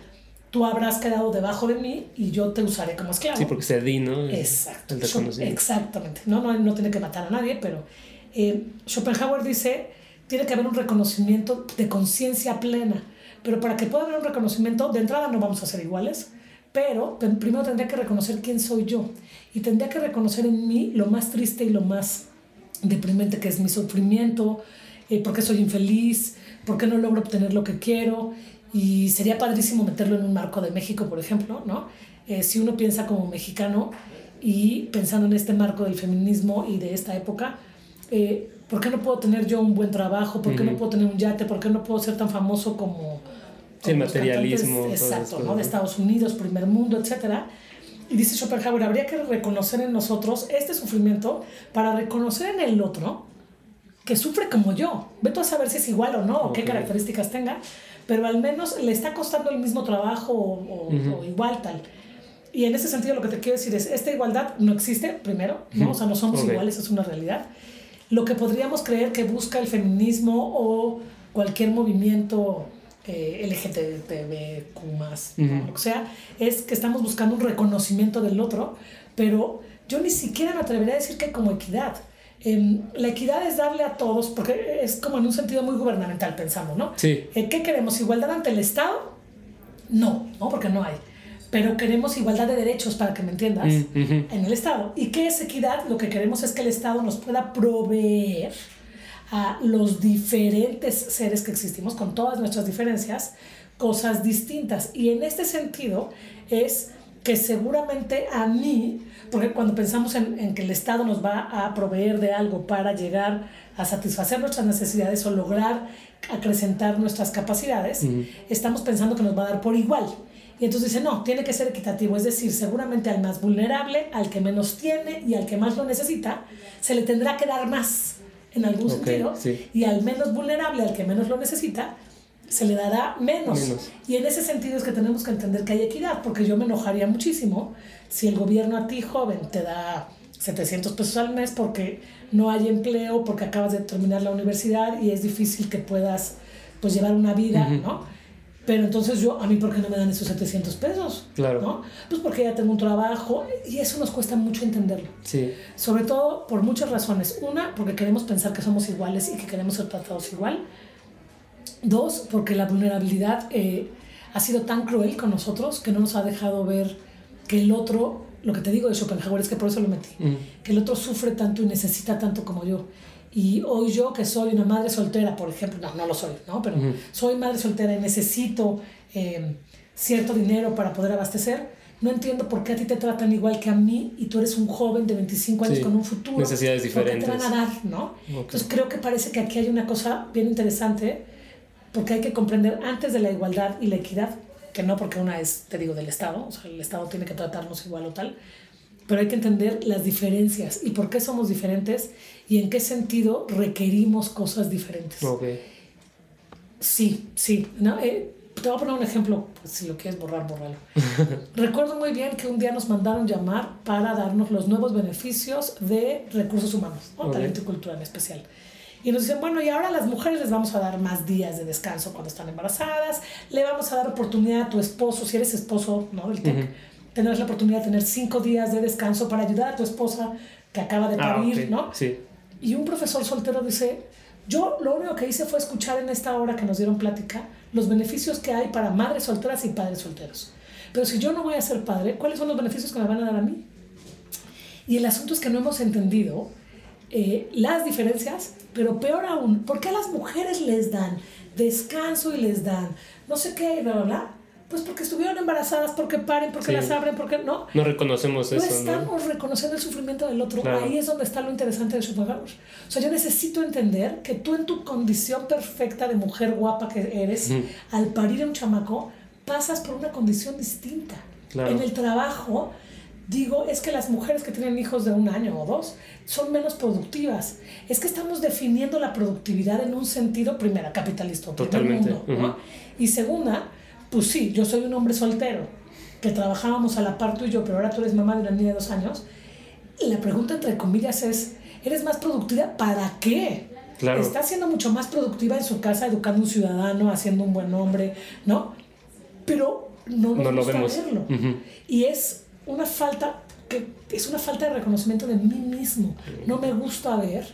tú habrás quedado debajo de mí y yo te usaré como esclavo. Sí, porque cedí, ¿no? Exacto. Exactamente. No, no, no tiene que matar a nadie, pero eh, Schopenhauer dice, tiene que haber un reconocimiento de conciencia plena. Pero para que pueda haber un reconocimiento, de entrada no vamos a ser iguales, pero primero tendría que reconocer quién soy yo. Y tendría que reconocer en mí lo más triste y lo más deprimente que es mi sufrimiento, eh, por qué soy infeliz, por qué no logro obtener lo que quiero, Y sería padrísimo meterlo en un marco de México, por ejemplo, ¿no? Eh, si uno piensa como mexicano y pensando en este marco del feminismo y de esta época, eh, ¿por qué no puedo tener yo un buen trabajo? ¿Por qué no puedo tener un yate? ¿Por qué no puedo ser tan famoso como... Sí, el materialismo. Exacto, ¿no? De Estados Unidos, primer mundo, etcétera. Y dice Schopenhauer, habría que reconocer en nosotros este sufrimiento para reconocer en el otro que sufre como yo. Ve a saber si es igual o no, o qué características tenga, pero al menos le está costando el mismo trabajo o, igual tal. Y en ese sentido lo que te quiero decir es, esta igualdad no existe, primero, ¿no? O sea, no somos iguales, es una realidad. Lo que podríamos creer que busca el feminismo o cualquier movimiento eh, LGTBQ más, lo que sea, es que estamos buscando un reconocimiento del otro, pero yo ni siquiera me atrevería a decir que como equidad. Em, la equidad es darle a todos, porque es como en un sentido muy gubernamental, pensamos, ¿no? Sí. Eh, ¿Qué queremos? ¿Igualdad ante el Estado? No, ¿no? Porque no hay. Pero queremos igualdad de derechos, para que me entiendas, en el Estado. ¿Y qué es equidad? Lo que queremos es que el Estado nos pueda proveer a los diferentes seres que existimos, con todas nuestras diferencias, cosas distintas. Y en este sentido es que seguramente a mí, porque cuando pensamos en, que el Estado nos va a proveer de algo para llegar a satisfacer nuestras necesidades o lograr acrecentar nuestras capacidades, estamos pensando que nos va a dar por igual. Y entonces dice, no, tiene que ser equitativo, es decir, seguramente al más vulnerable, al que menos tiene y al que más lo necesita, se le tendrá que dar más en algún sentido, y al menos vulnerable, al que menos lo necesita, se le dará menos. Y en ese sentido es que tenemos que entender que hay equidad, porque yo me enojaría muchísimo si el gobierno a ti, joven, te da 700 pesos al mes porque no hay empleo, porque acabas de terminar la universidad y es difícil que puedas pues llevar una vida, ¿no? Pero entonces yo, a mí, ¿por qué no me dan esos 700 pesos? Claro. ¿no? Pues porque ya tengo un trabajo y eso nos cuesta mucho entenderlo. Sí. Sobre todo por muchas razones. Una, porque queremos pensar que somos iguales y que queremos ser tratados igual. Dos, porque la vulnerabilidad eh, ha sido tan cruel con nosotros que no nos ha dejado ver que el otro, lo que te digo de Schopenhauer es que por eso lo metí, que el otro sufre tanto y necesita tanto como yo. Y hoy yo que soy una madre soltera, por ejemplo, no, no lo soy, ¿no? Pero soy madre soltera y necesito eh, cierto dinero para poder abastecer, no entiendo por qué a ti te tratan igual que a mí y tú eres un joven de 25 años con un futuro. Necesidades diferentes. ¿Por qué te van a dar, no? Entonces creo que parece que aquí hay una cosa bien interesante porque hay que comprender antes de la igualdad y la equidad, que no porque una es, te digo, del Estado, o sea, el Estado tiene que tratarnos igual o tal, pero hay que entender las diferencias y por qué somos diferentes y en qué sentido requerimos cosas diferentes. Okay. Sí, sí. No, eh, te voy a poner un ejemplo, pues, si lo quieres borrar, borralo. Recuerdo muy bien que un día nos mandaron llamar para darnos los nuevos beneficios de recursos humanos, talento y cultura en especial. Y nos dicen, bueno, y ahora a las mujeres les vamos a dar más días de descanso cuando están embarazadas, le vamos a dar oportunidad a tu esposo, si eres esposo ¿no? del TEC, tendrás la oportunidad de tener cinco días de descanso para ayudar a tu esposa que acaba de ah, parir, ¿no? Sí. Y un profesor soltero dice, yo lo único que hice fue escuchar en esta hora que nos dieron plática los beneficios que hay para madres solteras y padres solteros. Pero si yo no voy a ser padre, ¿cuáles son los beneficios que me van a dar a mí? Y el asunto es que no hemos entendido eh, las diferencias, pero peor aún, ¿por qué a las mujeres les dan descanso y les dan no sé qué, bla, bla, bla? Pues porque estuvieron embarazadas, porque paren, porque las abren, porque no. No reconocemos eso. No estamos reconociendo el sufrimiento del otro. Ahí es donde está lo interesante de Schopenhauer. O sea, yo necesito entender que tú en tu condición perfecta de mujer guapa que eres, al parir a un chamaco, pasas por una condición distinta. En el trabajo, digo, es que las mujeres que tienen hijos de un año o dos son menos productivas. Es que estamos definiendo la productividad en un sentido, primera, capitalista, Totalmente. Mundo, Y segunda, pues sí, yo soy un hombre soltero, que trabajábamos a la par tú y yo, pero ahora tú eres mamá de una niña de dos años. Y la pregunta, entre comillas, es, ¿eres más productiva para qué? Claro. Está siendo mucho más productiva en su casa, educando a un ciudadano, haciendo un buen hombre, ¿no? Pero no, no lo vemos. Verlo. Y es una falta que es una falta de reconocimiento de mí mismo. No me gusta ver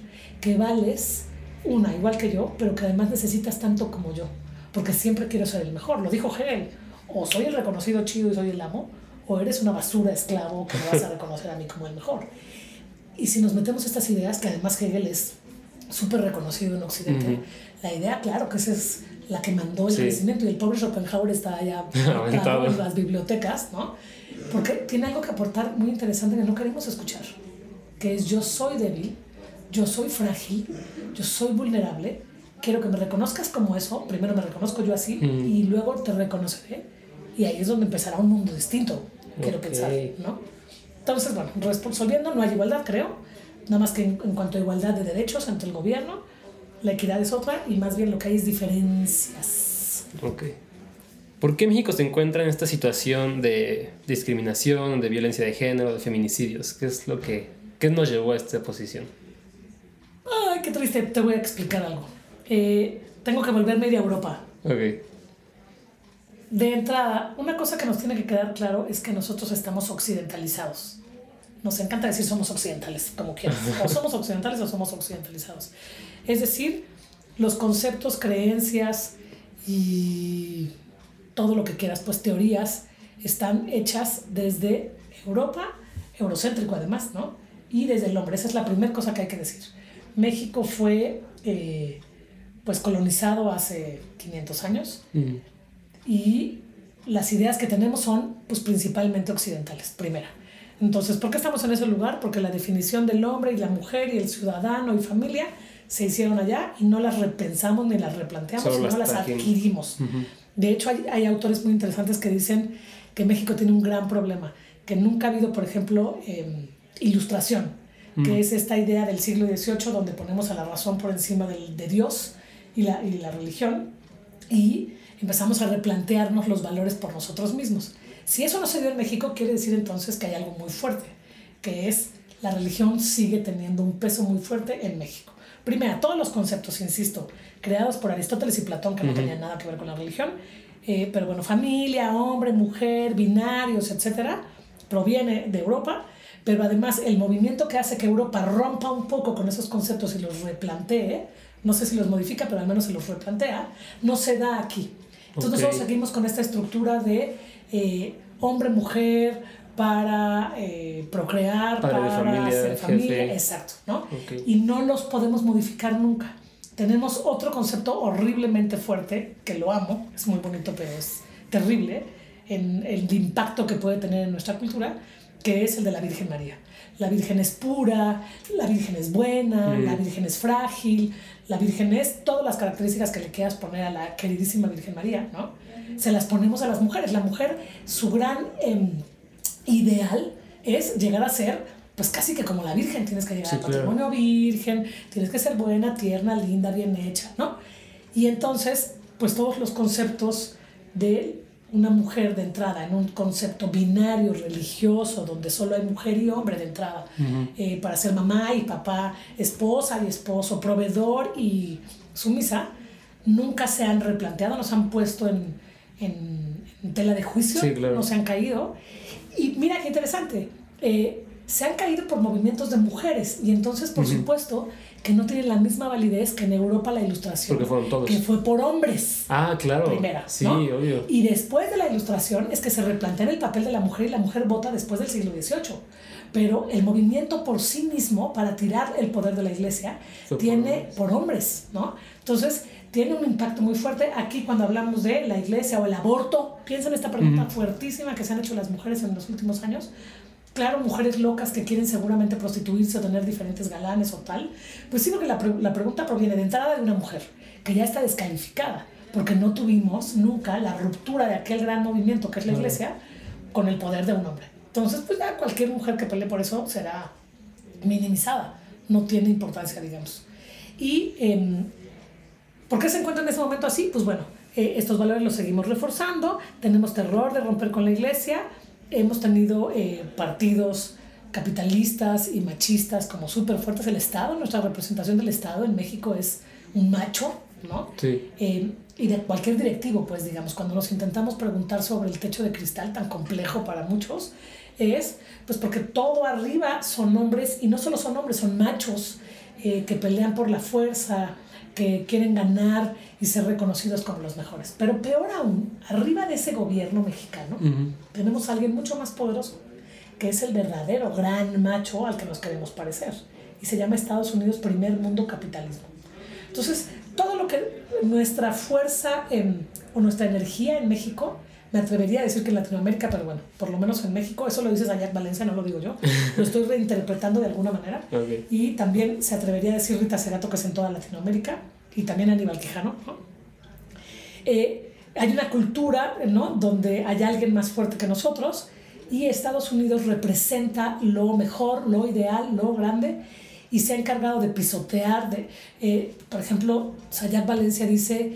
que vales una igual que yo, pero que además necesitas tanto como yo porque siempre quiero ser el mejor. Lo dijo Hegel, o soy el reconocido chido y soy el amo, o eres una basura esclavo que me vas a reconocer a mí como el mejor. Y si nos metemos estas ideas, que además Hegel es súper reconocido en Occidente, la idea, claro, que esa es la que mandó el Sí. crecimiento y el pobre Schopenhauer está allá en las bibliotecas, ¿no? Porque tiene algo que aportar muy interesante que no queremos escuchar, que es yo soy débil, yo soy frágil, yo soy vulnerable, quiero que me reconozcas como eso, primero me reconozco yo así Mm. y luego te reconoceré y ahí es donde empezará un mundo distinto, quiero Ok. pensar, ¿no? Entonces, bueno, resolviendo, no hay igualdad, creo, nada más que en, en cuanto a igualdad de derechos entre el gobierno, la equidad es otra y más bien lo que hay es diferencias. Ok. ¿Por qué México se encuentra en esta situación de discriminación, de violencia de género, de feminicidios? ¿Qué es lo que qué nos llevó a esta posición? Ay, qué triste, te voy a explicar algo. Eh, tengo que volverme a ir a Europa. Ok. De entrada, una cosa que nos tiene que quedar claro es que nosotros estamos occidentalizados. Nos encanta decir somos occidentales, como quieras. O somos occidentales o somos occidentalizados. Es decir, los conceptos, creencias y todo lo que quieras, pues teorías, están hechas desde Europa, eurocéntrico además, ¿no? Y desde el hombre. Esa es la primera cosa que hay que decir. México fue eh, pues colonizado hace 500 años Mm. y las ideas que tenemos son pues principalmente occidentales, primera. Entonces, ¿por qué estamos en ese lugar? Porque la definición del hombre y la mujer y el ciudadano y familia se hicieron allá y no las repensamos ni las replanteamos, sino las las adquirimos. De hecho, hay, hay autores muy interesantes que dicen que México tiene un gran problema, que nunca ha habido, por ejemplo, eh, ilustración, que es esta idea del siglo XVIII donde ponemos a la razón por encima del, de Dios y la, y la religión y empezamos a replantearnos los valores por nosotros mismos. Si eso no se dio en México, quiere decir entonces que hay algo muy fuerte, que es la religión sigue teniendo un peso muy fuerte en México. Primero, todos los conceptos, insisto, creados por Aristóteles y Platón, que no tenían nada que ver con la religión, eh, pero bueno, familia, hombre, mujer, binarios, etcétera, proviene de Europa, pero además el movimiento que hace que Europa rompa un poco con esos conceptos y los replantee, no sé si los modifica, pero al menos se los replantea, no se da aquí. Entonces Ok. nosotros seguimos con esta estructura de eh, hombre-mujer para eh, procrear, de para familia, hacer jefe. familia, exacto, ¿no? Ok. Y no los podemos modificar nunca. Tenemos otro concepto horriblemente fuerte, que lo amo, es muy bonito, pero es terrible, en el impacto que puede tener en nuestra cultura, que es el de la Virgen María. La Virgen es pura, la Virgen es buena, Mm. la Virgen es frágil, la Virgen es todas las características que le quieras poner a la queridísima Virgen María, ¿no? Se las ponemos a las mujeres. La mujer, su gran em, ideal es llegar a ser, pues casi que como la Virgen, tienes que llegar Sí, al claro. patrimonio virgen, tienes que ser buena, tierna, linda, bien hecha, ¿no? Y entonces, pues todos los conceptos de una mujer de entrada en un concepto binario religioso donde solo hay mujer y hombre de entrada eh, para ser mamá y papá, esposa y esposo, proveedor y sumisa, nunca se han replanteado, no se han puesto en, en- en tela de juicio, Sí, claro. no se han caído. Y mira qué interesante, eh, se han caído por movimientos de mujeres y entonces por supuesto que no tienen la misma validez que en Europa la ilustración, Porque fueron todos. que fue por hombres Ah, claro. primera. Sí, ¿no? obvio. Y después de la ilustración es que se replantea el papel de la mujer y la mujer vota después del siglo XVIII. Pero el movimiento por sí mismo para tirar el poder de la iglesia Fue por tiene hombres. por hombres, ¿no? Entonces tiene un impacto muy fuerte aquí cuando hablamos de la iglesia o el aborto. Piensa en esta pregunta fuertísima que se han hecho las mujeres en los últimos años. Claro, mujeres locas que quieren seguramente prostituirse o tener diferentes galanes o tal. Pues sí, porque la, pre- la pregunta proviene de entrada de una mujer que ya está descalificada, porque no tuvimos nunca la ruptura de aquel gran movimiento que es la iglesia con el poder de un hombre. Entonces, pues ya cualquier mujer que pelee por eso será minimizada, no tiene importancia, digamos. Y em, ¿Por qué se encuentra en ese momento así? Pues bueno, eh, estos valores los seguimos reforzando, tenemos terror de romper con la iglesia, hemos tenido eh, partidos capitalistas y machistas como súper fuertes. El Estado, nuestra representación del Estado en México es un macho, ¿no? Sí. Eh, y de cualquier directivo, pues digamos, cuando nos intentamos preguntar sobre el techo de cristal tan complejo para muchos, es pues porque todo arriba son hombres, y no solo son hombres, son machos eh, que pelean por la fuerza, que quieren ganar y ser reconocidos como los mejores. Pero peor aún, arriba de ese gobierno mexicano, tenemos a alguien mucho más poderoso, que es el verdadero gran macho al que nos queremos parecer. Y se llama Estados Unidos Primer Mundo Capitalismo. Entonces, todo lo que nuestra fuerza o nuestra energía en México, me atrevería a decir que en Latinoamérica, pero bueno, por lo menos en México, eso lo dices Ayac Valencia, no lo digo yo, lo estoy reinterpretando de alguna manera. Ok. Y también se atrevería a decir Rita Segato, que es en toda Latinoamérica, y también Aníbal Quijano. ¿no? Eh, hay una cultura ¿no? donde hay alguien más fuerte que nosotros y Estados Unidos representa lo mejor, lo ideal, lo grande y se ha encargado de pisotear. De, eh, por ejemplo, Sayat Valencia dice,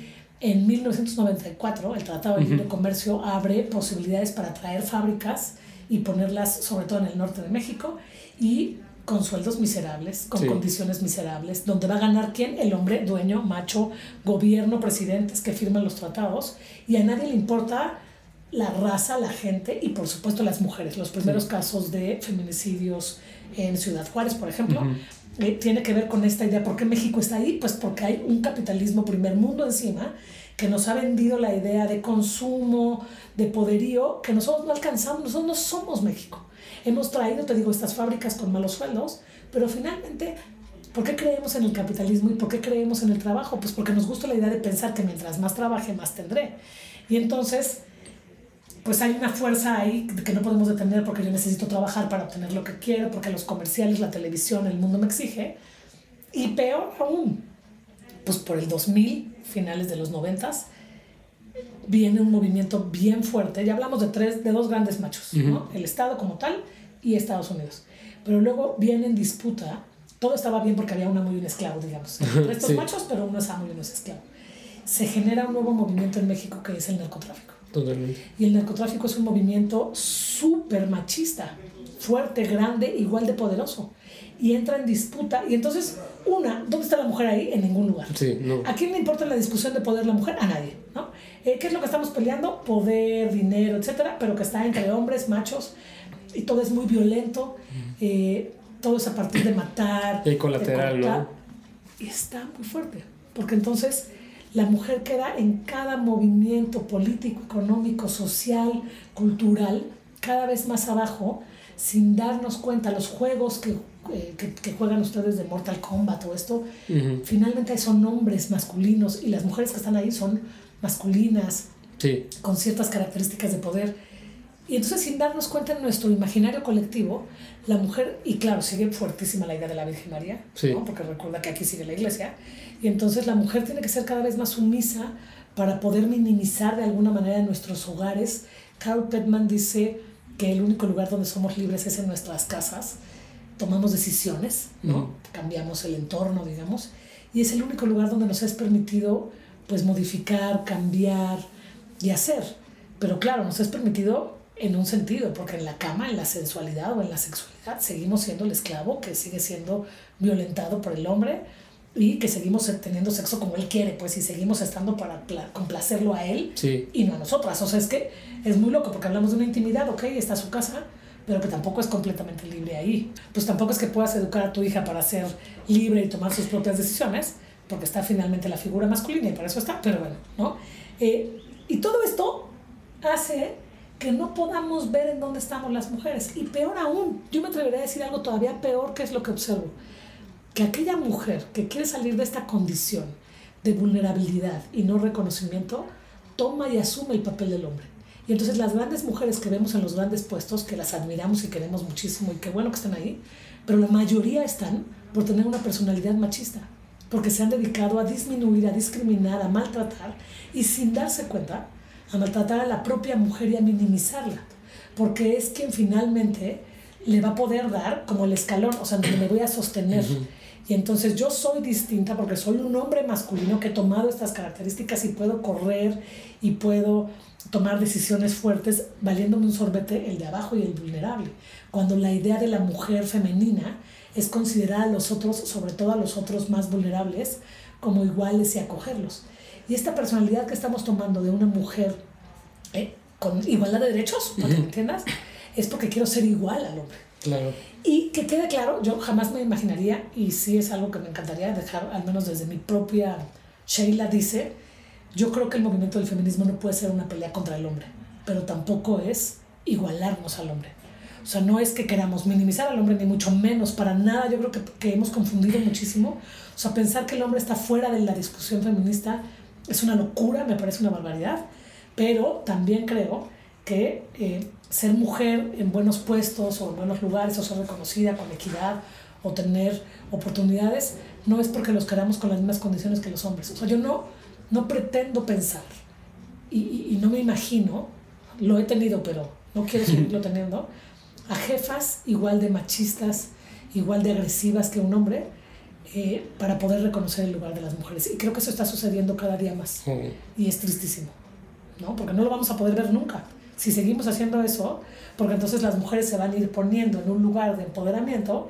en 1994 el Tratado de Libre Comercio abre posibilidades para traer fábricas y ponerlas sobre todo en el norte de México y con sueldos miserables, con Sí. condiciones miserables, donde va a ganar quién? El hombre dueño, macho, gobierno, presidentes que firman los tratados y a nadie le importa la raza, la gente y por supuesto las mujeres. Los primeros casos de feminicidios en Ciudad Juárez, por ejemplo, eh, tiene que ver con esta idea. ¿Por qué México está ahí? Pues porque hay un capitalismo primer mundo encima que nos ha vendido la idea de consumo, de poderío, que nosotros no alcanzamos, nosotros no somos México. Hemos traído, te digo, estas fábricas con malos sueldos, pero finalmente, ¿por qué creemos en el capitalismo y por qué creemos en el trabajo? Pues porque nos gusta la idea de pensar que mientras más trabaje, más tendré. Y entonces, pues hay una fuerza ahí que no podemos detener porque yo necesito trabajar para obtener lo que quiero, porque los comerciales, la televisión, el mundo me exige. Y peor aún, pues por el 2000, finales de los 90, viene un movimiento bien fuerte. Ya hablamos de tres, de dos grandes machos, ¿no? El Estado como tal y Estados Unidos. Pero luego viene en disputa, todo estaba bien porque había un amo y un esclavo, digamos, entre estos Sí. machos, pero uno es amo y uno es esclavo. Se genera un nuevo movimiento en México que es el narcotráfico. Totalmente. Y el narcotráfico es un movimiento súper machista, fuerte, grande, igual de poderoso. Y entra en disputa. Y entonces, una, ¿dónde está la mujer ahí? En ningún lugar. Sí, no. ¿A quién le importa la discusión de poder la mujer? A nadie, ¿no? Eh, ¿Qué es lo que estamos peleando? Poder, dinero, etcétera, pero que está entre hombres, machos, y todo es muy violento, eh, todo es a partir de matar. Y colateral, de ¿no? Y está muy fuerte, porque entonces la mujer queda en cada movimiento político, económico, social, cultural, cada vez más abajo, sin darnos cuenta, los juegos que, eh, que, que juegan ustedes de Mortal Kombat o esto, Ujú. finalmente son hombres masculinos y las mujeres que están ahí son masculinas, Sí, con ciertas características de poder. Y entonces sin darnos cuenta en nuestro imaginario colectivo, la mujer, y claro, sigue fuertísima la idea de la Virgen María, Sí. ¿no? porque recuerda que aquí sigue la iglesia, y entonces la mujer tiene que ser cada vez más sumisa para poder minimizar de alguna manera nuestros hogares. Carol Petman dice que el único lugar donde somos libres es en nuestras casas, tomamos decisiones, ¿no? Cambiamos el entorno, digamos, y es el único lugar donde nos es permitido pues modificar, cambiar y hacer. Pero claro, nos es permitido en un sentido, porque en la cama, en la sensualidad o en la sexualidad, seguimos siendo el esclavo que sigue siendo violentado por el hombre y que seguimos teniendo sexo como él quiere, pues y seguimos estando para pla- complacerlo a él sí. y no a nosotras. O sea, es que es muy loco porque hablamos de una intimidad, ok, está su casa, pero que tampoco es completamente libre ahí. Pues tampoco es que puedas educar a tu hija para ser libre y tomar sus propias decisiones, porque está finalmente la figura masculina y para eso está, pero bueno, ¿no? Eh, y todo esto hace que no podamos ver en dónde estamos las mujeres. Y peor aún, yo me atrevería a decir algo todavía peor que es lo que observo. Que aquella mujer que quiere salir de esta condición de vulnerabilidad y no reconocimiento, toma y asume el papel del hombre. Y entonces las grandes mujeres que vemos en los grandes puestos, que las admiramos y queremos muchísimo y qué bueno que estén ahí, pero la mayoría están por tener una personalidad machista, porque se han dedicado a disminuir, a discriminar, a maltratar y sin darse cuenta, a maltratar a la propia mujer y a minimizarla, porque es quien finalmente le va a poder dar como el escalón, o sea, donde me voy a sostener. Y entonces yo soy distinta porque soy un hombre masculino que he tomado estas características y puedo correr y puedo tomar decisiones fuertes valiéndome un sorbete el de abajo y el vulnerable. Cuando la idea de la mujer femenina es considerar a los otros, sobre todo a los otros más vulnerables, como iguales y acogerlos. Y esta personalidad que estamos tomando de una mujer eh, con igualdad de derechos, para que me entiendas, es porque quiero ser igual al hombre. Claro. Y que quede claro, yo jamás me imaginaría, y sí es algo que me encantaría dejar, al menos desde mi propia, Sheila dice, yo creo que el movimiento del feminismo no puede ser una pelea contra el hombre, pero tampoco es igualarnos al hombre. O sea, no es que queramos minimizar al hombre, ni mucho menos, para nada. Yo creo que, que hemos confundido muchísimo. O sea, pensar que el hombre está fuera de la discusión feminista es una locura, me parece una barbaridad. Pero también creo que eh, ser mujer en buenos puestos o en buenos lugares o ser reconocida con equidad o tener oportunidades no es porque los queramos con las mismas condiciones que los hombres. O sea, yo no, no pretendo pensar y, y no me imagino, lo he tenido, pero no quiero seguirlo teniendo, a jefas igual de machistas, igual de agresivas que un hombre, eh, para poder reconocer el lugar de las mujeres. Y creo que eso está sucediendo cada día más. Y es tristísimo, ¿no? Porque no lo vamos a poder ver nunca. Si seguimos haciendo eso, porque entonces las mujeres se van a ir poniendo en un lugar de empoderamiento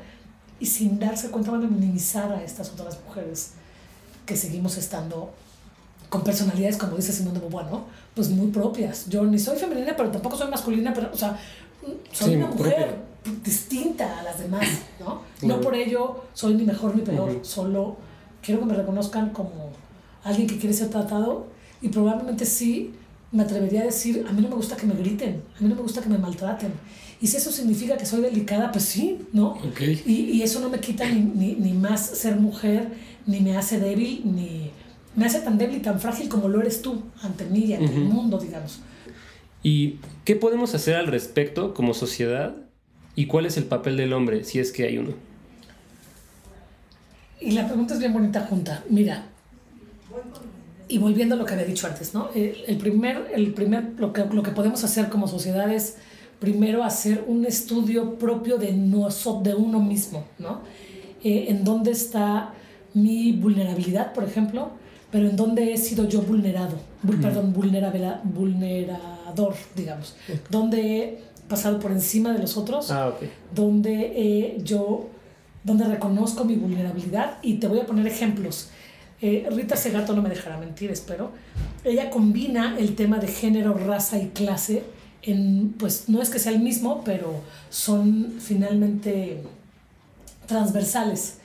y sin darse cuenta van a minimizar a estas otras mujeres que seguimos estando con personalidades, como dice Simón de Beauvoir, ¿no? Pues muy propias. Yo ni soy femenina, pero tampoco soy masculina, pero, o sea, soy una mujer distinta a las demás, ¿no? No por ello soy ni mejor ni peor, solo quiero que me reconozcan como alguien que quiere ser tratado y probablemente sí me atrevería a decir, a mí no me gusta que me griten, a mí no me gusta que me maltraten. Y si eso significa que soy delicada, pues sí, ¿no? Y, y, eso no me quita ni, ni, ni, más ser mujer, ni me hace débil, ni me hace tan débil y tan frágil como lo eres tú ante mí y ante el mundo, digamos. ¿Y qué podemos hacer al respecto como sociedad? ¿Y cuál es el papel del hombre, si es que hay uno? Y la pregunta es bien bonita junta. Mira, y volviendo a lo que había dicho antes, ¿no? El primer, el primer lo, que, lo que podemos hacer como sociedad es primero hacer un estudio propio de, de uno mismo, ¿no? Eh, en dónde está mi vulnerabilidad, por ejemplo, pero en dónde he sido yo vulnerado, perdón, vulnerador, digamos, dónde he pasado por encima de los otros, ah, okay. donde eh, yo, donde reconozco mi vulnerabilidad y te voy a poner ejemplos. Eh, Rita Segato no me dejará mentir, espero. Ella combina el tema de género, raza y clase en, pues no es que sea el mismo, pero son finalmente transversales.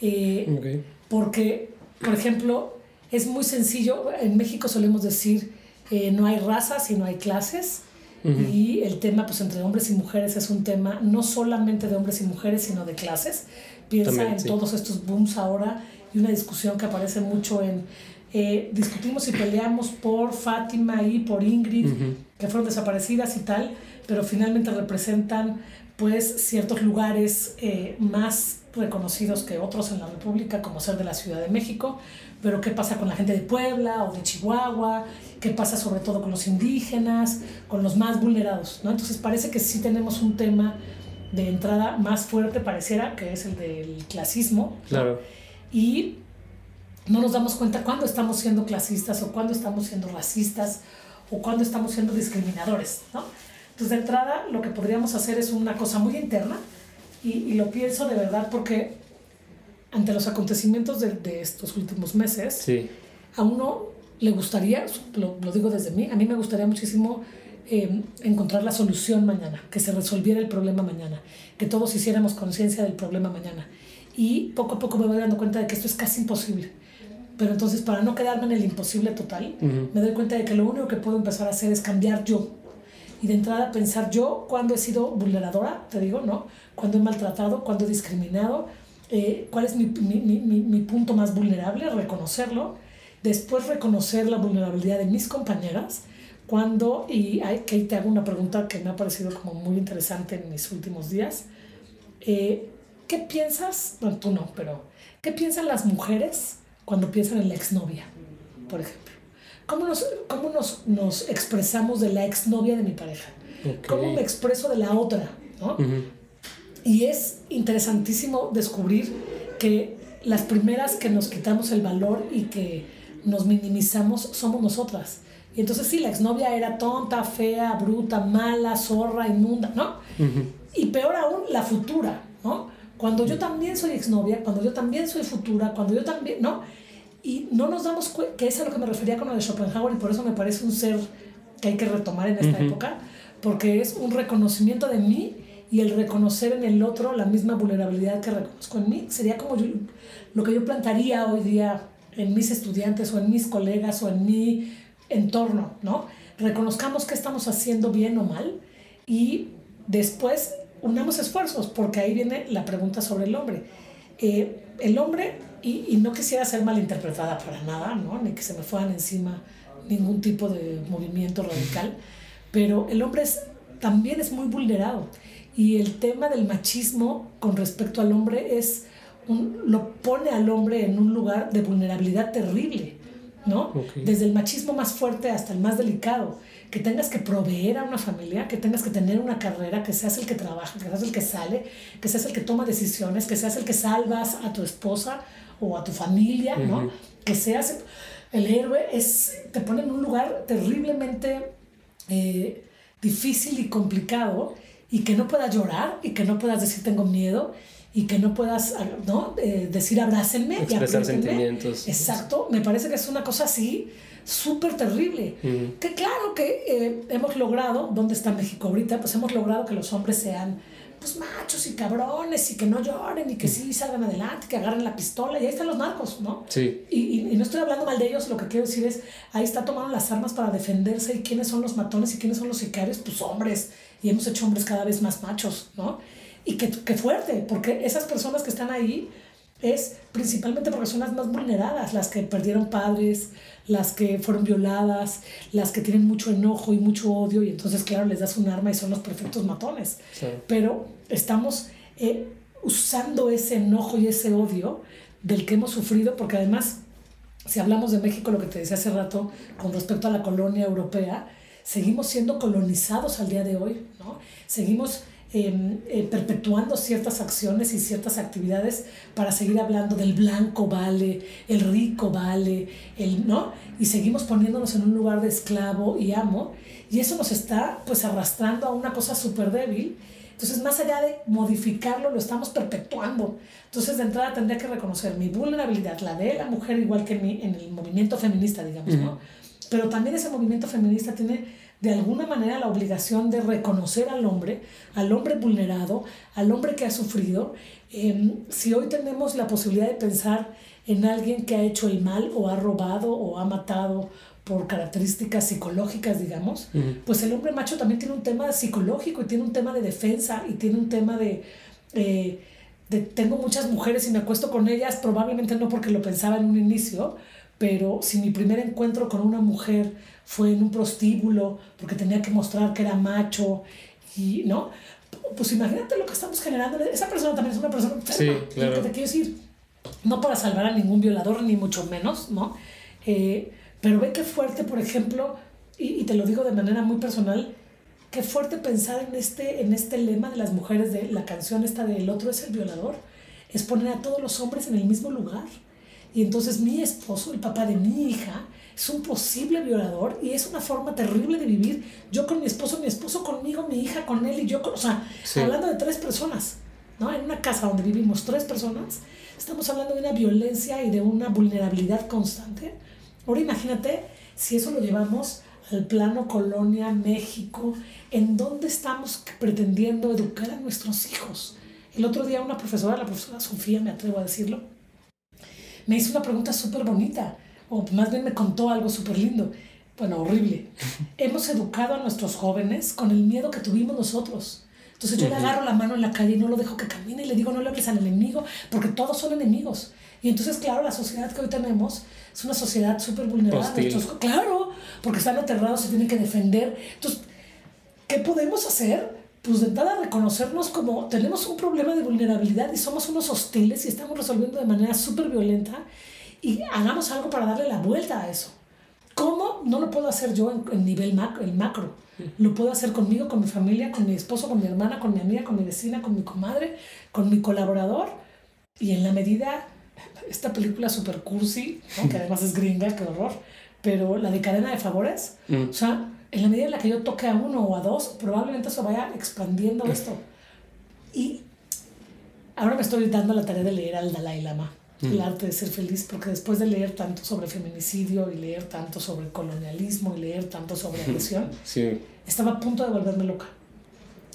Eh, porque, por ejemplo, es muy sencillo, en México solemos decir, eh, no hay razas y no hay clases, y el tema pues entre hombres y mujeres es un tema no solamente de hombres y mujeres, sino de clases. Piensa en todos estos booms ahora y una discusión que aparece mucho en eh, discutimos y peleamos por Fátima y por Ingrid, que fueron desaparecidas y tal, pero finalmente representan pues ciertos lugares eh, más reconocidos que otros en la República, como ser de la Ciudad de México, pero qué pasa con la gente de Puebla o de Chihuahua, qué pasa sobre todo con los indígenas, con los más vulnerados, ¿no? Entonces parece que sí tenemos un tema de entrada más fuerte, pareciera, que es el del clasismo. Claro. Y no nos damos cuenta cuándo estamos siendo clasistas o cuándo estamos siendo racistas o cuándo estamos siendo discriminadores, ¿no? Entonces, de entrada, lo que podríamos hacer es una cosa muy interna, y, y lo pienso de verdad porque ante los acontecimientos de, de estos últimos meses, sí. a uno le gustaría, lo, lo, digo desde mí, a mí me gustaría muchísimo eh, encontrar la solución mañana, que se resolviera el problema mañana, que todos hiciéramos conciencia del problema mañana. Y poco a poco me voy dando cuenta de que esto es casi imposible. Pero entonces, para no quedarme en el imposible total, uh -huh. me doy cuenta de que lo único que puedo empezar a hacer es cambiar yo. Y de entrada pensar yo cuando he sido vulneradora, te digo, ¿no? Cuando he maltratado, cuando he discriminado, eh, cuál es mi, mi, mi, mi, punto más vulnerable, reconocerlo, después reconocer la vulnerabilidad de mis compañeras, cuando, y hay, que te hago una pregunta que me ha parecido como muy interesante en mis últimos días, eh, ¿qué piensas, bueno, tú no, pero ¿qué piensan las mujeres cuando piensan en la exnovia, por ejemplo? ¿Cómo nos, cómo nos, nos expresamos de la exnovia de mi pareja? Okay. ¿Cómo me expreso de la otra? ¿no? Uh -huh. Y es interesantísimo descubrir que las primeras que nos quitamos el valor y que nos minimizamos somos nosotras. Y entonces sí, la exnovia era tonta, fea, bruta, mala, zorra, inmunda, ¿no? Uh -huh. Y peor aún, la futura, ¿no? Cuando yo también soy exnovia, cuando yo también soy futura, cuando yo también, ¿no? Y no nos damos cuenta, que es a lo que me refería con lo de Schopenhauer y por eso me parece un ser que hay que retomar en esta uh -huh. época, porque es un reconocimiento de mí y el reconocer en el otro la misma vulnerabilidad que reconozco en mí. Sería como yo, lo que yo plantaría hoy día en mis estudiantes o en mis colegas o en mi entorno, ¿no? Reconozcamos qué estamos haciendo bien o mal y después unamos esfuerzos, porque ahí viene la pregunta sobre el hombre. Eh, el hombre, y, y, no quisiera ser malinterpretada para nada, ¿no? ni que se me fueran encima ningún tipo de movimiento radical, pero el hombre es, también es muy vulnerado. Y el tema del machismo con respecto al hombre es lo pone al hombre en un lugar de vulnerabilidad terrible, ¿no? Desde el machismo más fuerte hasta el más delicado que tengas que proveer a una familia, que tengas que tener una carrera, que seas el que trabaja, que seas el que sale, que seas el que toma decisiones, que seas el que salvas a tu esposa o a tu familia, ¿no? Que seas el héroe, es, te pone en un lugar terriblemente eh, difícil y complicado y que no puedas llorar y que no puedas decir tengo miedo y que no puedas ¿no? Eh, decir abrácenme expresar sentimientos exacto me parece que es una cosa así súper terrible. Que claro que eh, hemos logrado, ¿dónde está México ahorita? Pues hemos logrado que los hombres sean pues machos y cabrones y que no lloren y que sí salgan adelante, que agarren la pistola y ahí están los narcos, ¿no? Sí. Y, y, no estoy hablando mal de ellos, lo que quiero decir es, ahí está tomando las armas para defenderse y quiénes son los matones y quiénes son los sicarios, pues hombres, y hemos hecho hombres cada vez más machos, ¿no? Y que, que fuerte, porque esas personas que están ahí es principalmente porque son las más vulneradas, las que perdieron padres, las que fueron violadas, las que tienen mucho enojo y mucho odio y entonces claro les das un arma y son los perfectos matones. Pero estamos eh, usando ese enojo y ese odio del que hemos sufrido porque además si hablamos de México, lo que te decía hace rato con respecto a la colonia europea, seguimos siendo colonizados al día de hoy, ¿no? Seguimos Eh, perpetuando ciertas acciones y ciertas actividades para seguir hablando del blanco vale, el rico vale, el, ¿no? Y seguimos poniéndonos en un lugar de esclavo y amo, y eso nos está pues arrastrando a una cosa súper débil. Entonces, más allá de modificarlo, lo estamos perpetuando. Entonces, de entrada tendría que reconocer mi vulnerabilidad, la de la mujer, igual que en, en el movimiento feminista, digamos, ¿no? Pero también ese movimiento feminista tiene de alguna manera la obligación de reconocer al hombre, al hombre vulnerado, al hombre que ha sufrido. Em, si hoy tenemos la posibilidad de pensar en alguien que ha hecho el mal o ha robado o ha matado por características psicológicas, digamos, pues el hombre macho también tiene un tema psicológico y tiene un tema de defensa y tiene un tema de, eh, de tengo muchas mujeres y me acuesto con ellas, probablemente no porque lo pensaba en un inicio, pero si mi primer encuentro con una mujer fue en un prostíbulo porque tenía que mostrar que era macho y no pues imagínate lo que estamos generando. Esa persona también es una persona enferma. Sí, claro. lo que te quiero decir no para salvar a ningún violador ni mucho menos no eh, pero ve qué fuerte por ejemplo y, y, te lo digo de manera muy personal qué fuerte pensar en este en este lema de las mujeres de la canción esta de el otro es el violador es poner a todos los hombres en el mismo lugar y entonces mi esposo el papá de mi hija es un posible violador y es una forma terrible de vivir. Yo con mi esposo, mi esposo conmigo, mi hija con él y yo, con, o sea, hablando de tres personas, ¿no? En una casa donde vivimos tres personas, estamos hablando de una violencia y de una vulnerabilidad constante. Ahora imagínate si eso lo llevamos al plano colonia, México, en dónde estamos pretendiendo educar a nuestros hijos. El otro día una profesora, la profesora Sofía, me atrevo a decirlo, me hizo una pregunta súper bonita o más bien me contó algo súper lindo. Bueno, horrible. Hemos educado a nuestros jóvenes con el miedo que tuvimos nosotros. Entonces yo le agarro la mano en la calle y no lo dejo que camine y le digo no le hables al enemigo, porque todos son enemigos. Y entonces, claro, la sociedad que hoy tenemos es una sociedad súper vulnerable. claro, porque están aterrados, se tienen que defender. Entonces, ¿qué podemos hacer? Pues de entrada reconocernos como tenemos un problema de vulnerabilidad y somos unos hostiles y estamos resolviendo de manera súper violenta y hagamos algo para darle la vuelta a eso. ¿Cómo? No lo puedo hacer yo en, nivel macro, el macro. Lo puedo hacer conmigo, con mi familia, con mi esposo, con mi hermana, con mi amiga, con mi vecina, con mi comadre, con mi colaborador. Y en la medida, esta película super cursi, que además es gringa, qué horror, pero la de cadena de favores, mm. o sea, en la medida en la que yo toque a uno o a dos, probablemente eso vaya expandiendo esto. Y ahora me estoy dando la tarea de leer al Dalai Lama el arte de ser feliz, porque después de leer tanto sobre feminicidio y leer tanto sobre colonialismo y leer tanto sobre agresión, estaba a punto de volverme loca.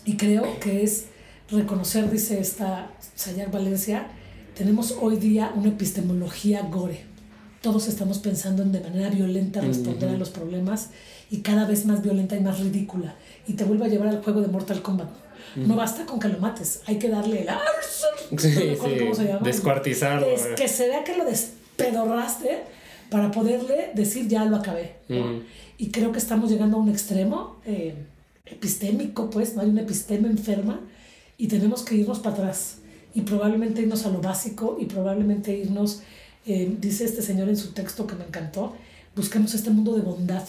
Y creo que es reconocer, dice esta Sayar Valencia, tenemos hoy día una epistemología gore. Todos estamos pensando en de manera violenta responder a los problemas y cada vez más violenta y más ridícula y te vuelve a llevar al juego de Mortal Kombat. No basta con que lo mates, hay que darle el... Sí, ¿Cómo se llama? Descuartizarlo. Es que se vea que lo despedorraste para poderle decir ya lo acabé. Y creo que estamos llegando a un extremo eh, epistémico, pues, no hay una epistema enferma y tenemos que irnos para atrás y probablemente irnos a lo básico y probablemente irnos, eh, dice este señor en su texto que me encantó, busquemos este mundo de bondad.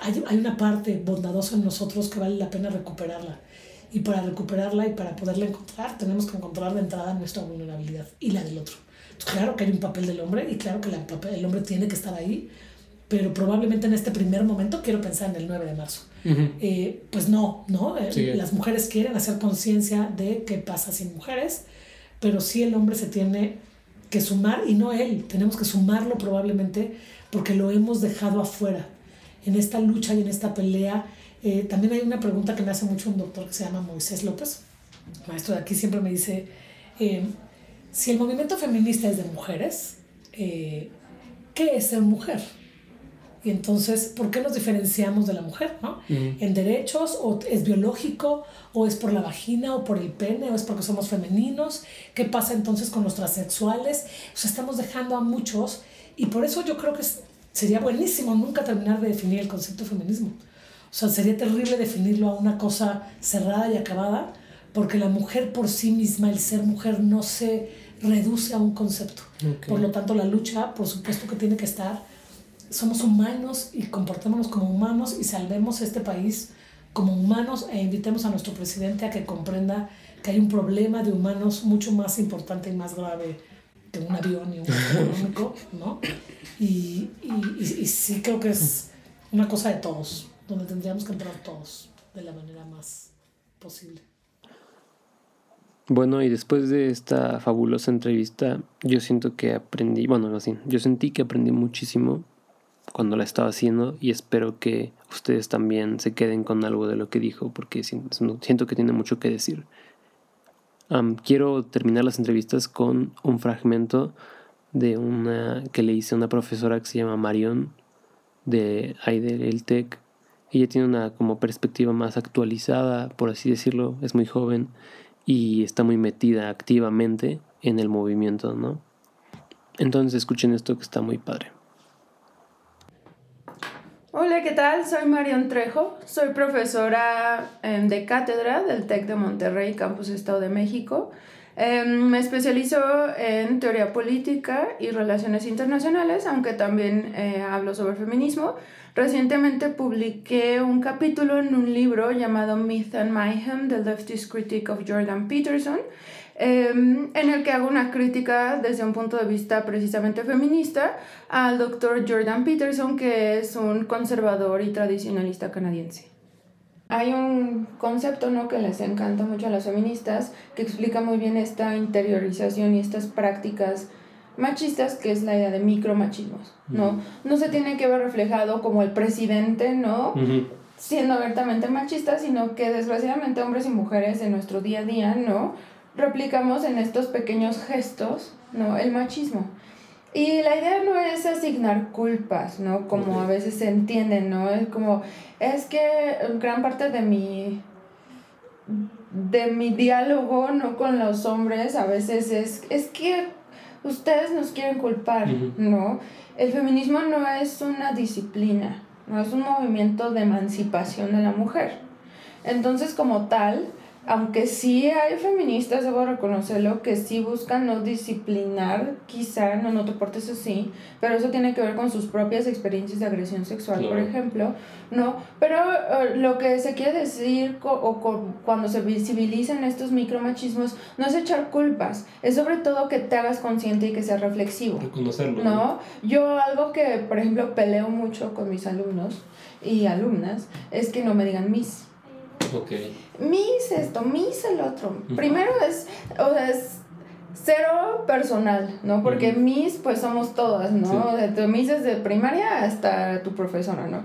Hay, hay una parte bondadosa en nosotros que vale la pena recuperarla. Y para recuperarla y para poderla encontrar, tenemos que encontrar de entrada nuestra vulnerabilidad y la del otro. claro que hay un papel del hombre y claro que el papel del hombre tiene que estar ahí, pero probablemente en este primer momento quiero pensar en el 9 de marzo. Eh, pues no, ¿no? Eh, las mujeres quieren hacer conciencia de qué pasa sin mujeres, pero sí el hombre se tiene que sumar y no él, tenemos que sumarlo probablemente porque lo hemos dejado afuera. En esta lucha y en esta pelea, eh, también hay una pregunta que me hace mucho un doctor que se llama Moisés López, maestro de aquí, siempre me dice, si el movimiento feminista es de mujeres, ¿qué es ser mujer? Y entonces, ¿por qué nos diferenciamos de la mujer? ¿no? ¿En derechos? ¿O es biológico? ¿O es por la vagina? ¿O por el pene? ¿O es porque somos femeninos? ¿Qué pasa entonces con los transexuales? O sea, estamos dejando a muchos. Y por eso yo creo que sería buenísimo nunca terminar de definir el concepto de feminismo. O sea, sería terrible definirlo a una cosa cerrada y acabada, porque la mujer por sí misma, el ser mujer, no se reduce a un concepto. Por lo tanto, la lucha, por supuesto que tiene que estar somos humanos y comportémonos como humanos y salvemos este país como humanos e invitemos a nuestro presidente a que comprenda que hay un problema de humanos mucho más importante y más grave que un avión y un económico, ¿no? Y, y, y, sí creo que es una cosa de todos, donde tendríamos que entrar todos de la manera más posible. Bueno, y después de esta fabulosa entrevista, yo siento que aprendí, bueno, así, yo sentí que aprendí muchísimo cuando la estaba haciendo y espero que ustedes también se queden con algo de lo que dijo porque siento que tiene mucho que decir. Quiero terminar las entrevistas con un fragmento de una que le hice a una profesora que se llama Marion de el TEC. Ella tiene una como perspectiva más actualizada, por así decirlo, es muy joven y está muy metida activamente en el movimiento, ¿no? Entonces escuchen esto que está muy padre. Hola, ¿qué tal? Soy Marion Trejo, soy profesora em, de cátedra del TEC de Monterrey, Campus Estado de México. Em, me especializo en teoría política y relaciones internacionales, aunque también eh, hablo sobre feminismo. Recientemente publiqué un capítulo en un libro llamado Myth and Mayhem, The Leftist Critique of Jordan Peterson, Em, en el que hago una crítica desde un punto de vista precisamente feminista al doctor Jordan Peterson, que es un conservador y tradicionalista canadiense. Hay un concepto ¿no? que les encanta mucho a las feministas que explica muy bien esta interiorización y estas prácticas machistas, que es la idea de micromachismos, ¿no? No se tiene que ver reflejado como el presidente, ¿no? Siendo abiertamente machista, sino que desgraciadamente hombres y mujeres en nuestro día a día, ¿no? Replicamos en estos pequeños gestos, ¿no? El machismo. Y la idea no es asignar culpas, ¿no? Como a veces se entiende, ¿no? Es como, es que gran parte de mi, de mi diálogo, ¿no? Con los hombres a veces es, es que ustedes nos quieren culpar, ¿no? El feminismo no es una disciplina, no es un movimiento de emancipación de la mujer. Entonces, como tal, aunque sí hay feministas, debo reconocerlo, que sí buscan no disciplinar, quizá, no, no te portes así, pero eso tiene que ver con sus propias experiencias de agresión sexual, por ejemplo, ¿no? Pero eh, lo que se quiere decir o cuando se visibilizan estos micromachismos no es echar culpas, es sobre todo que te hagas consciente y que seas reflexivo. Reconocerlo. ¿no? Yo algo que, por ejemplo, peleo mucho con mis alumnos y alumnas es que no me digan mis. Okay. Miss esto, Miss el otro. Primero es, o sea, es cero personal, ¿no? Porque Miss, pues somos todas, ¿no? Sí. De Miss desde primaria hasta tu profesora, ¿no?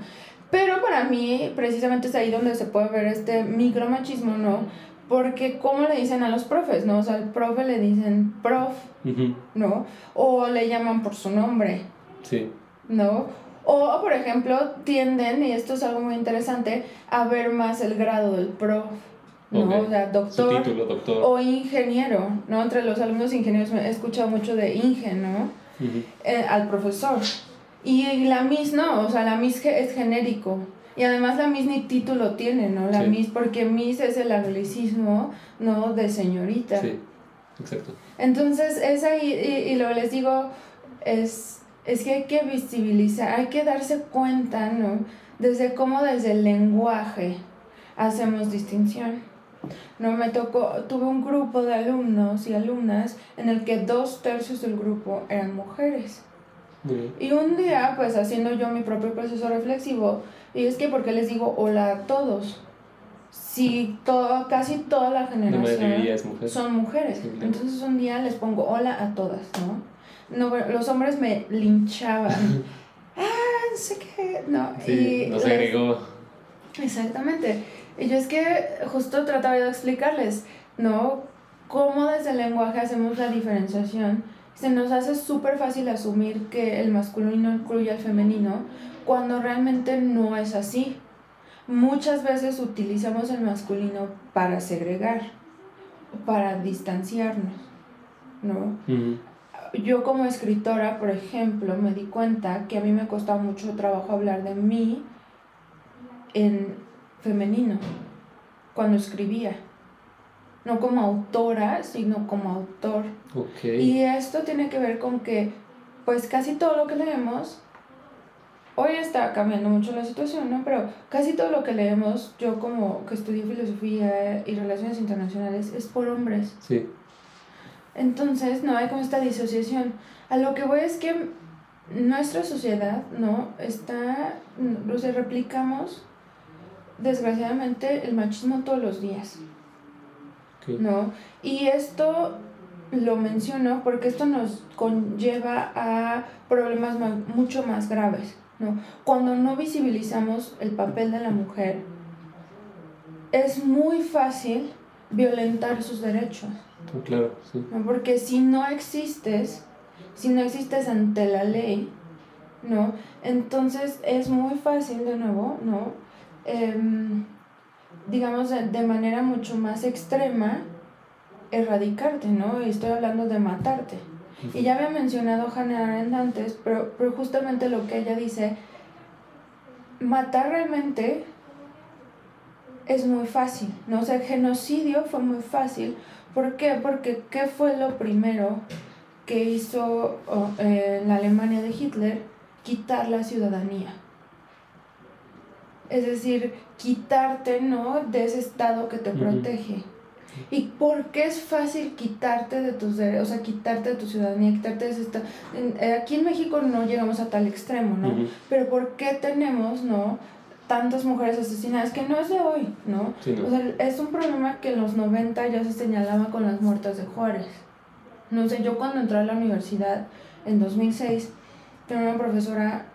Pero para mí, precisamente es ahí donde se puede ver este micromachismo, ¿no? Porque, ¿cómo le dicen a los profes, no? O sea, al profe le dicen prof, ¿no? O le llaman por su nombre, sí. ¿no? O, por ejemplo, tienden, y esto es algo muy interesante, a ver más el grado del prof. ¿no? O sea, doctor, Su título, doctor. o ingeniero, ¿no? Entre los alumnos ingenieros he escuchado mucho de ingen, ¿no? Eh, al profesor. Y la MIS no, o sea, la MIS es genérico. Y además la MIS ni título tiene, ¿no? La Sí. MIS, porque MIS es el anglicismo, ¿no? De señorita. Sí, exacto. Entonces, es ahí, y, y lo les digo, es, es que hay que visibilizar, hay que darse cuenta, ¿no? Desde cómo desde el lenguaje hacemos distinción. No me tocó, tuve un grupo de alumnos y alumnas en el que dos tercios del grupo eran mujeres. Y un día, pues haciendo yo mi propio proceso reflexivo, y es que porque les digo hola a todos, si todo, casi toda la generación es mujer. son mujeres, Sí, claro. entonces un día les pongo hola a todas, ¿no? No los hombres me linchaban. ah, no sé qué, no. Sí, y nos les- agregó. Exactamente. Y yo es que justo trataba de explicarles, ¿no? Cómo desde el lenguaje hacemos la diferenciación. Se nos hace súper fácil asumir que el masculino incluye al femenino cuando realmente no es así. Muchas veces utilizamos el masculino para segregar, para distanciarnos, ¿no? Ujú. Yo como escritora, por ejemplo, me di cuenta que a mí me costaba mucho trabajo hablar de mí en femenino cuando escribía. No como autora, sino como autor. Y esto tiene que ver con que, pues casi todo lo que leemos, hoy está cambiando mucho la situación, ¿no? Pero casi todo lo que leemos, yo como que estudié filosofía y relaciones internacionales, es por hombres. Sí. Entonces, no hay como esta disociación. A lo que voy es que nuestra sociedad, ¿no? Está, o sea, replicamos, desgraciadamente, el machismo todos los días. ¿no? Y esto lo menciono porque esto nos conlleva a problemas ma- mucho más graves, ¿no? Cuando no visibilizamos el papel de la mujer, es muy fácil violentar sus derechos. Claro, sí. Porque si no existes, si no existes ante la ley, ¿no? Entonces es muy fácil de nuevo, ¿no? Em, digamos, de, de manera mucho más extrema, erradicarte, ¿no? Y estoy hablando de matarte. Y ya había mencionado Hannah Arendt antes, pero, pero justamente lo que ella dice, matar realmente es muy fácil, ¿no? O sea, el genocidio fue muy fácil. ¿Por qué? Porque ¿qué fue lo primero que hizo oh, eh, la Alemania de Hitler? Quitar la ciudadanía. Es decir, quitarte, ¿no? De ese estado que te protege. ¿Y por qué es fácil quitarte de tus derechos, o sea, quitarte de tu ciudadanía, quitarte de ese estado? En- eh, Aquí en México no llegamos a tal extremo, ¿no? Pero ¿por qué tenemos, no? Tantas mujeres asesinadas, que no es de hoy, ¿no? Sí, no. O sea, es un problema que en los 90 ya se señalaba con las muertas de Juárez. No sé, yo cuando entré a la universidad en 2006, tenía una profesora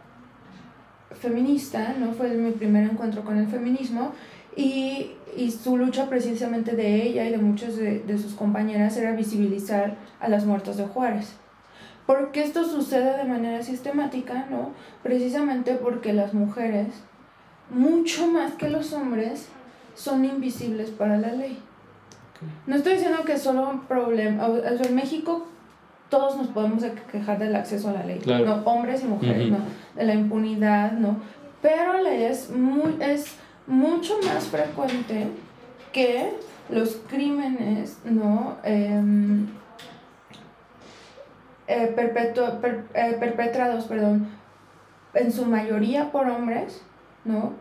feminista, ¿no? Fue mi primer encuentro con el feminismo y, y su lucha precisamente de ella y de muchas de, de sus compañeras era visibilizar a las muertas de Juárez. Porque esto sucede de manera sistemática, ¿no? Precisamente porque las mujeres, mucho más que los hombres, son invisibles para la ley. No estoy diciendo que solo un problema, o sea, en México todos nos podemos quejar del acceso a la ley, Claro. ¿no? hombres y mujeres. ¿no? de la impunidad, ¿no? pero la ley es, muy, es mucho más frecuente que los crímenes ¿no? Em, eh, perpetu- per- eh, perpetrados perdón, en su mayoría por hombres, ¿no?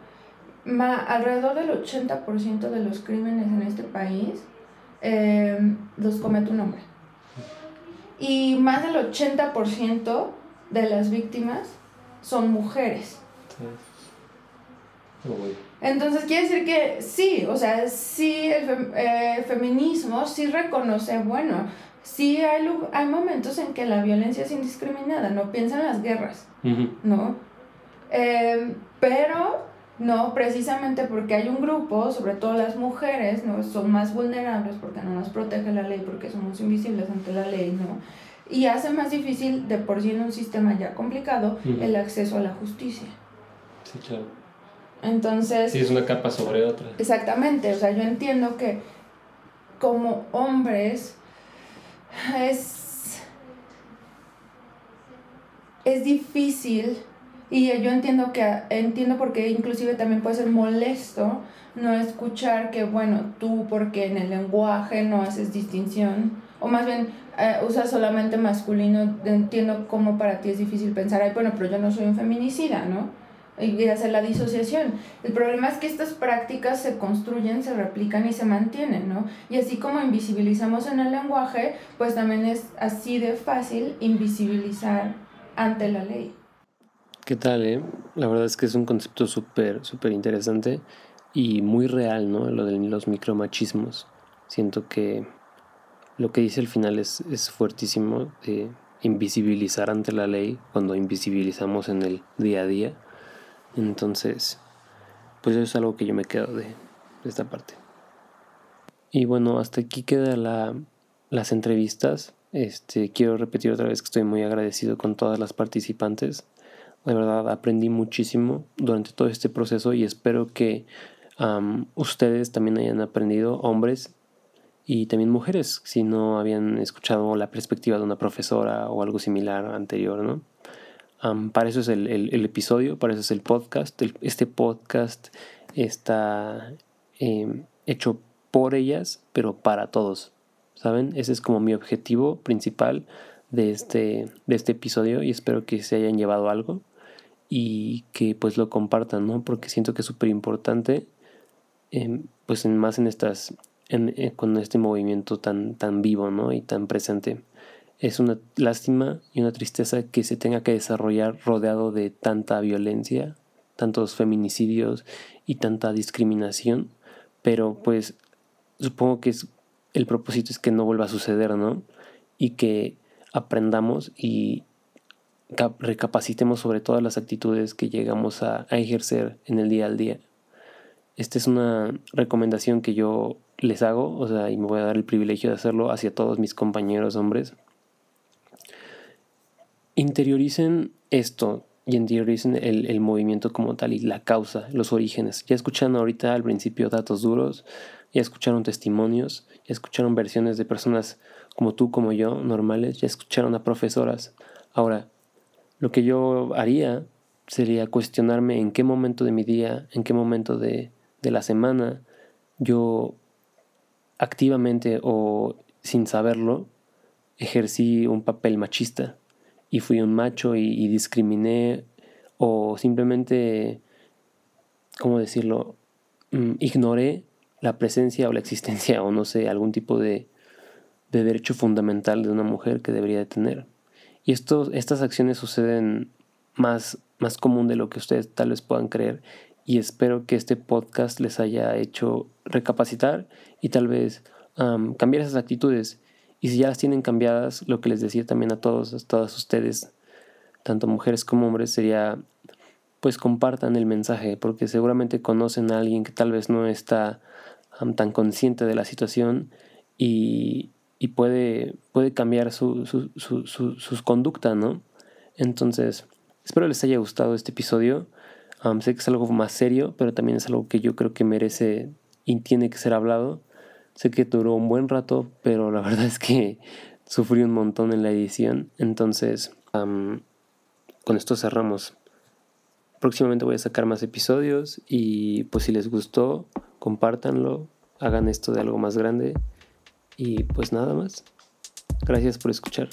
Ma- alrededor del 80% de los crímenes en este país em, los comete un hombre. Y más del 80% de las víctimas son mujeres. Entonces quiere decir que sí, o sea, sí el fem- eh, feminismo sí reconoce, bueno, sí hay, hay momentos en que la violencia es indiscriminada, no piensa en las guerras. ¿no? Eh, pero no, precisamente porque hay un grupo, sobre todo las mujeres, ¿no? Son más vulnerables porque no nos protege la ley, porque somos invisibles ante la ley, ¿no? y hace más difícil, de por sí en un sistema ya complicado, el acceso a la justicia. Sí, claro. Entonces... Sí, es una capa sobre otra. Exactamente, o sea, yo entiendo que como hombres es, es difícil y yo entiendo que entiendo porque inclusive también puede ser molesto no escuchar que bueno tú porque en el lenguaje no haces distinción o más bien eh, usas solamente masculino entiendo cómo para ti es difícil pensar ay bueno pero yo no soy un feminicida no y hacer la disociación. El problema es que estas prácticas se construyen, se replican y se mantienen, ¿no? Y así como invisibilizamos en el lenguaje, pues también es así de fácil invisibilizar ante la ley. ¿Qué tal, eh? La verdad es que es un concepto súper, súper interesante y muy real, ¿no? Lo de los micromachismos. Siento que lo que dice al final es, es fuertísimo de invisibilizar ante la ley cuando invisibilizamos en el día a día entonces, pues eso es algo que yo me quedo de, esta parte. Y bueno, hasta aquí queda la, las entrevistas. Este, quiero repetir otra vez que estoy muy agradecido con todas las participantes. De verdad, aprendí muchísimo durante todo este proceso y espero que ustedes también hayan aprendido, hombres y también mujeres, si no habían escuchado la perspectiva de una profesora o algo similar anterior, ¿no? para eso es el, episodio, para eso es el podcast. este podcast está em, hecho por ellas, pero para todos. ¿Saben? Ese es como mi objetivo principal de este, de este episodio y espero que se hayan llevado algo y que pues lo compartan, ¿no? Porque siento que es súper importante, em, pues en, más en estas, eh, con este movimiento tan, tan vivo, ¿no? Y tan presente. Es una lástima y una tristeza que se tenga que desarrollar rodeado de tanta violencia, tantos feminicidios y tanta discriminación, pero pues supongo que es, el propósito es que no vuelva a suceder, ¿no? Y que aprendamos y recapacitemos sobre todas las actitudes que llegamos a, a ejercer en el día al día. Esta es una recomendación que yo les hago, o sea, y me voy a dar el privilegio de hacerlo hacia todos mis compañeros hombres, interioricen esto y interioricen el, movimiento como tal y la causa, los orígenes. Ya escucharon ahorita al principio datos duros, ya escucharon testimonios, ya escucharon versiones de personas como tú, como yo, normales, ya escucharon a profesoras. Ahora, lo que yo haría sería cuestionarme en qué momento de mi día, en qué momento de, de la semana yo activamente o sin saberlo ejercí un papel machista y fui un macho y, discriminé o simplemente, ¿cómo decirlo? Mm, ignoré la presencia o la existencia o no sé, algún tipo de, de derecho fundamental de una mujer que debería de tener. Y estas acciones suceden más, más común de lo que ustedes tal vez puedan creer. Y espero que este podcast les haya hecho recapacitar y tal vez cambiar esas actitudes. Y si ya las tienen cambiadas, lo que les decía también a todos, a todas ustedes, tanto mujeres como hombres, sería pues compartan el mensaje, porque seguramente conocen a alguien que tal vez no está tan consciente de la situación y, y puede, puede cambiar su, su, su, sus conductas, ¿no? Entonces, espero les haya gustado este episodio. sé que es algo más serio, pero también es algo que yo creo que merece y tiene que ser hablado. Sé que duró un buen rato, pero la verdad es que sufrí un montón en la edición. Entonces, con esto cerramos. Próximamente voy a sacar más episodios y pues si les gustó, compártanlo, hagan esto de algo más grande y pues nada más. Gracias por escuchar.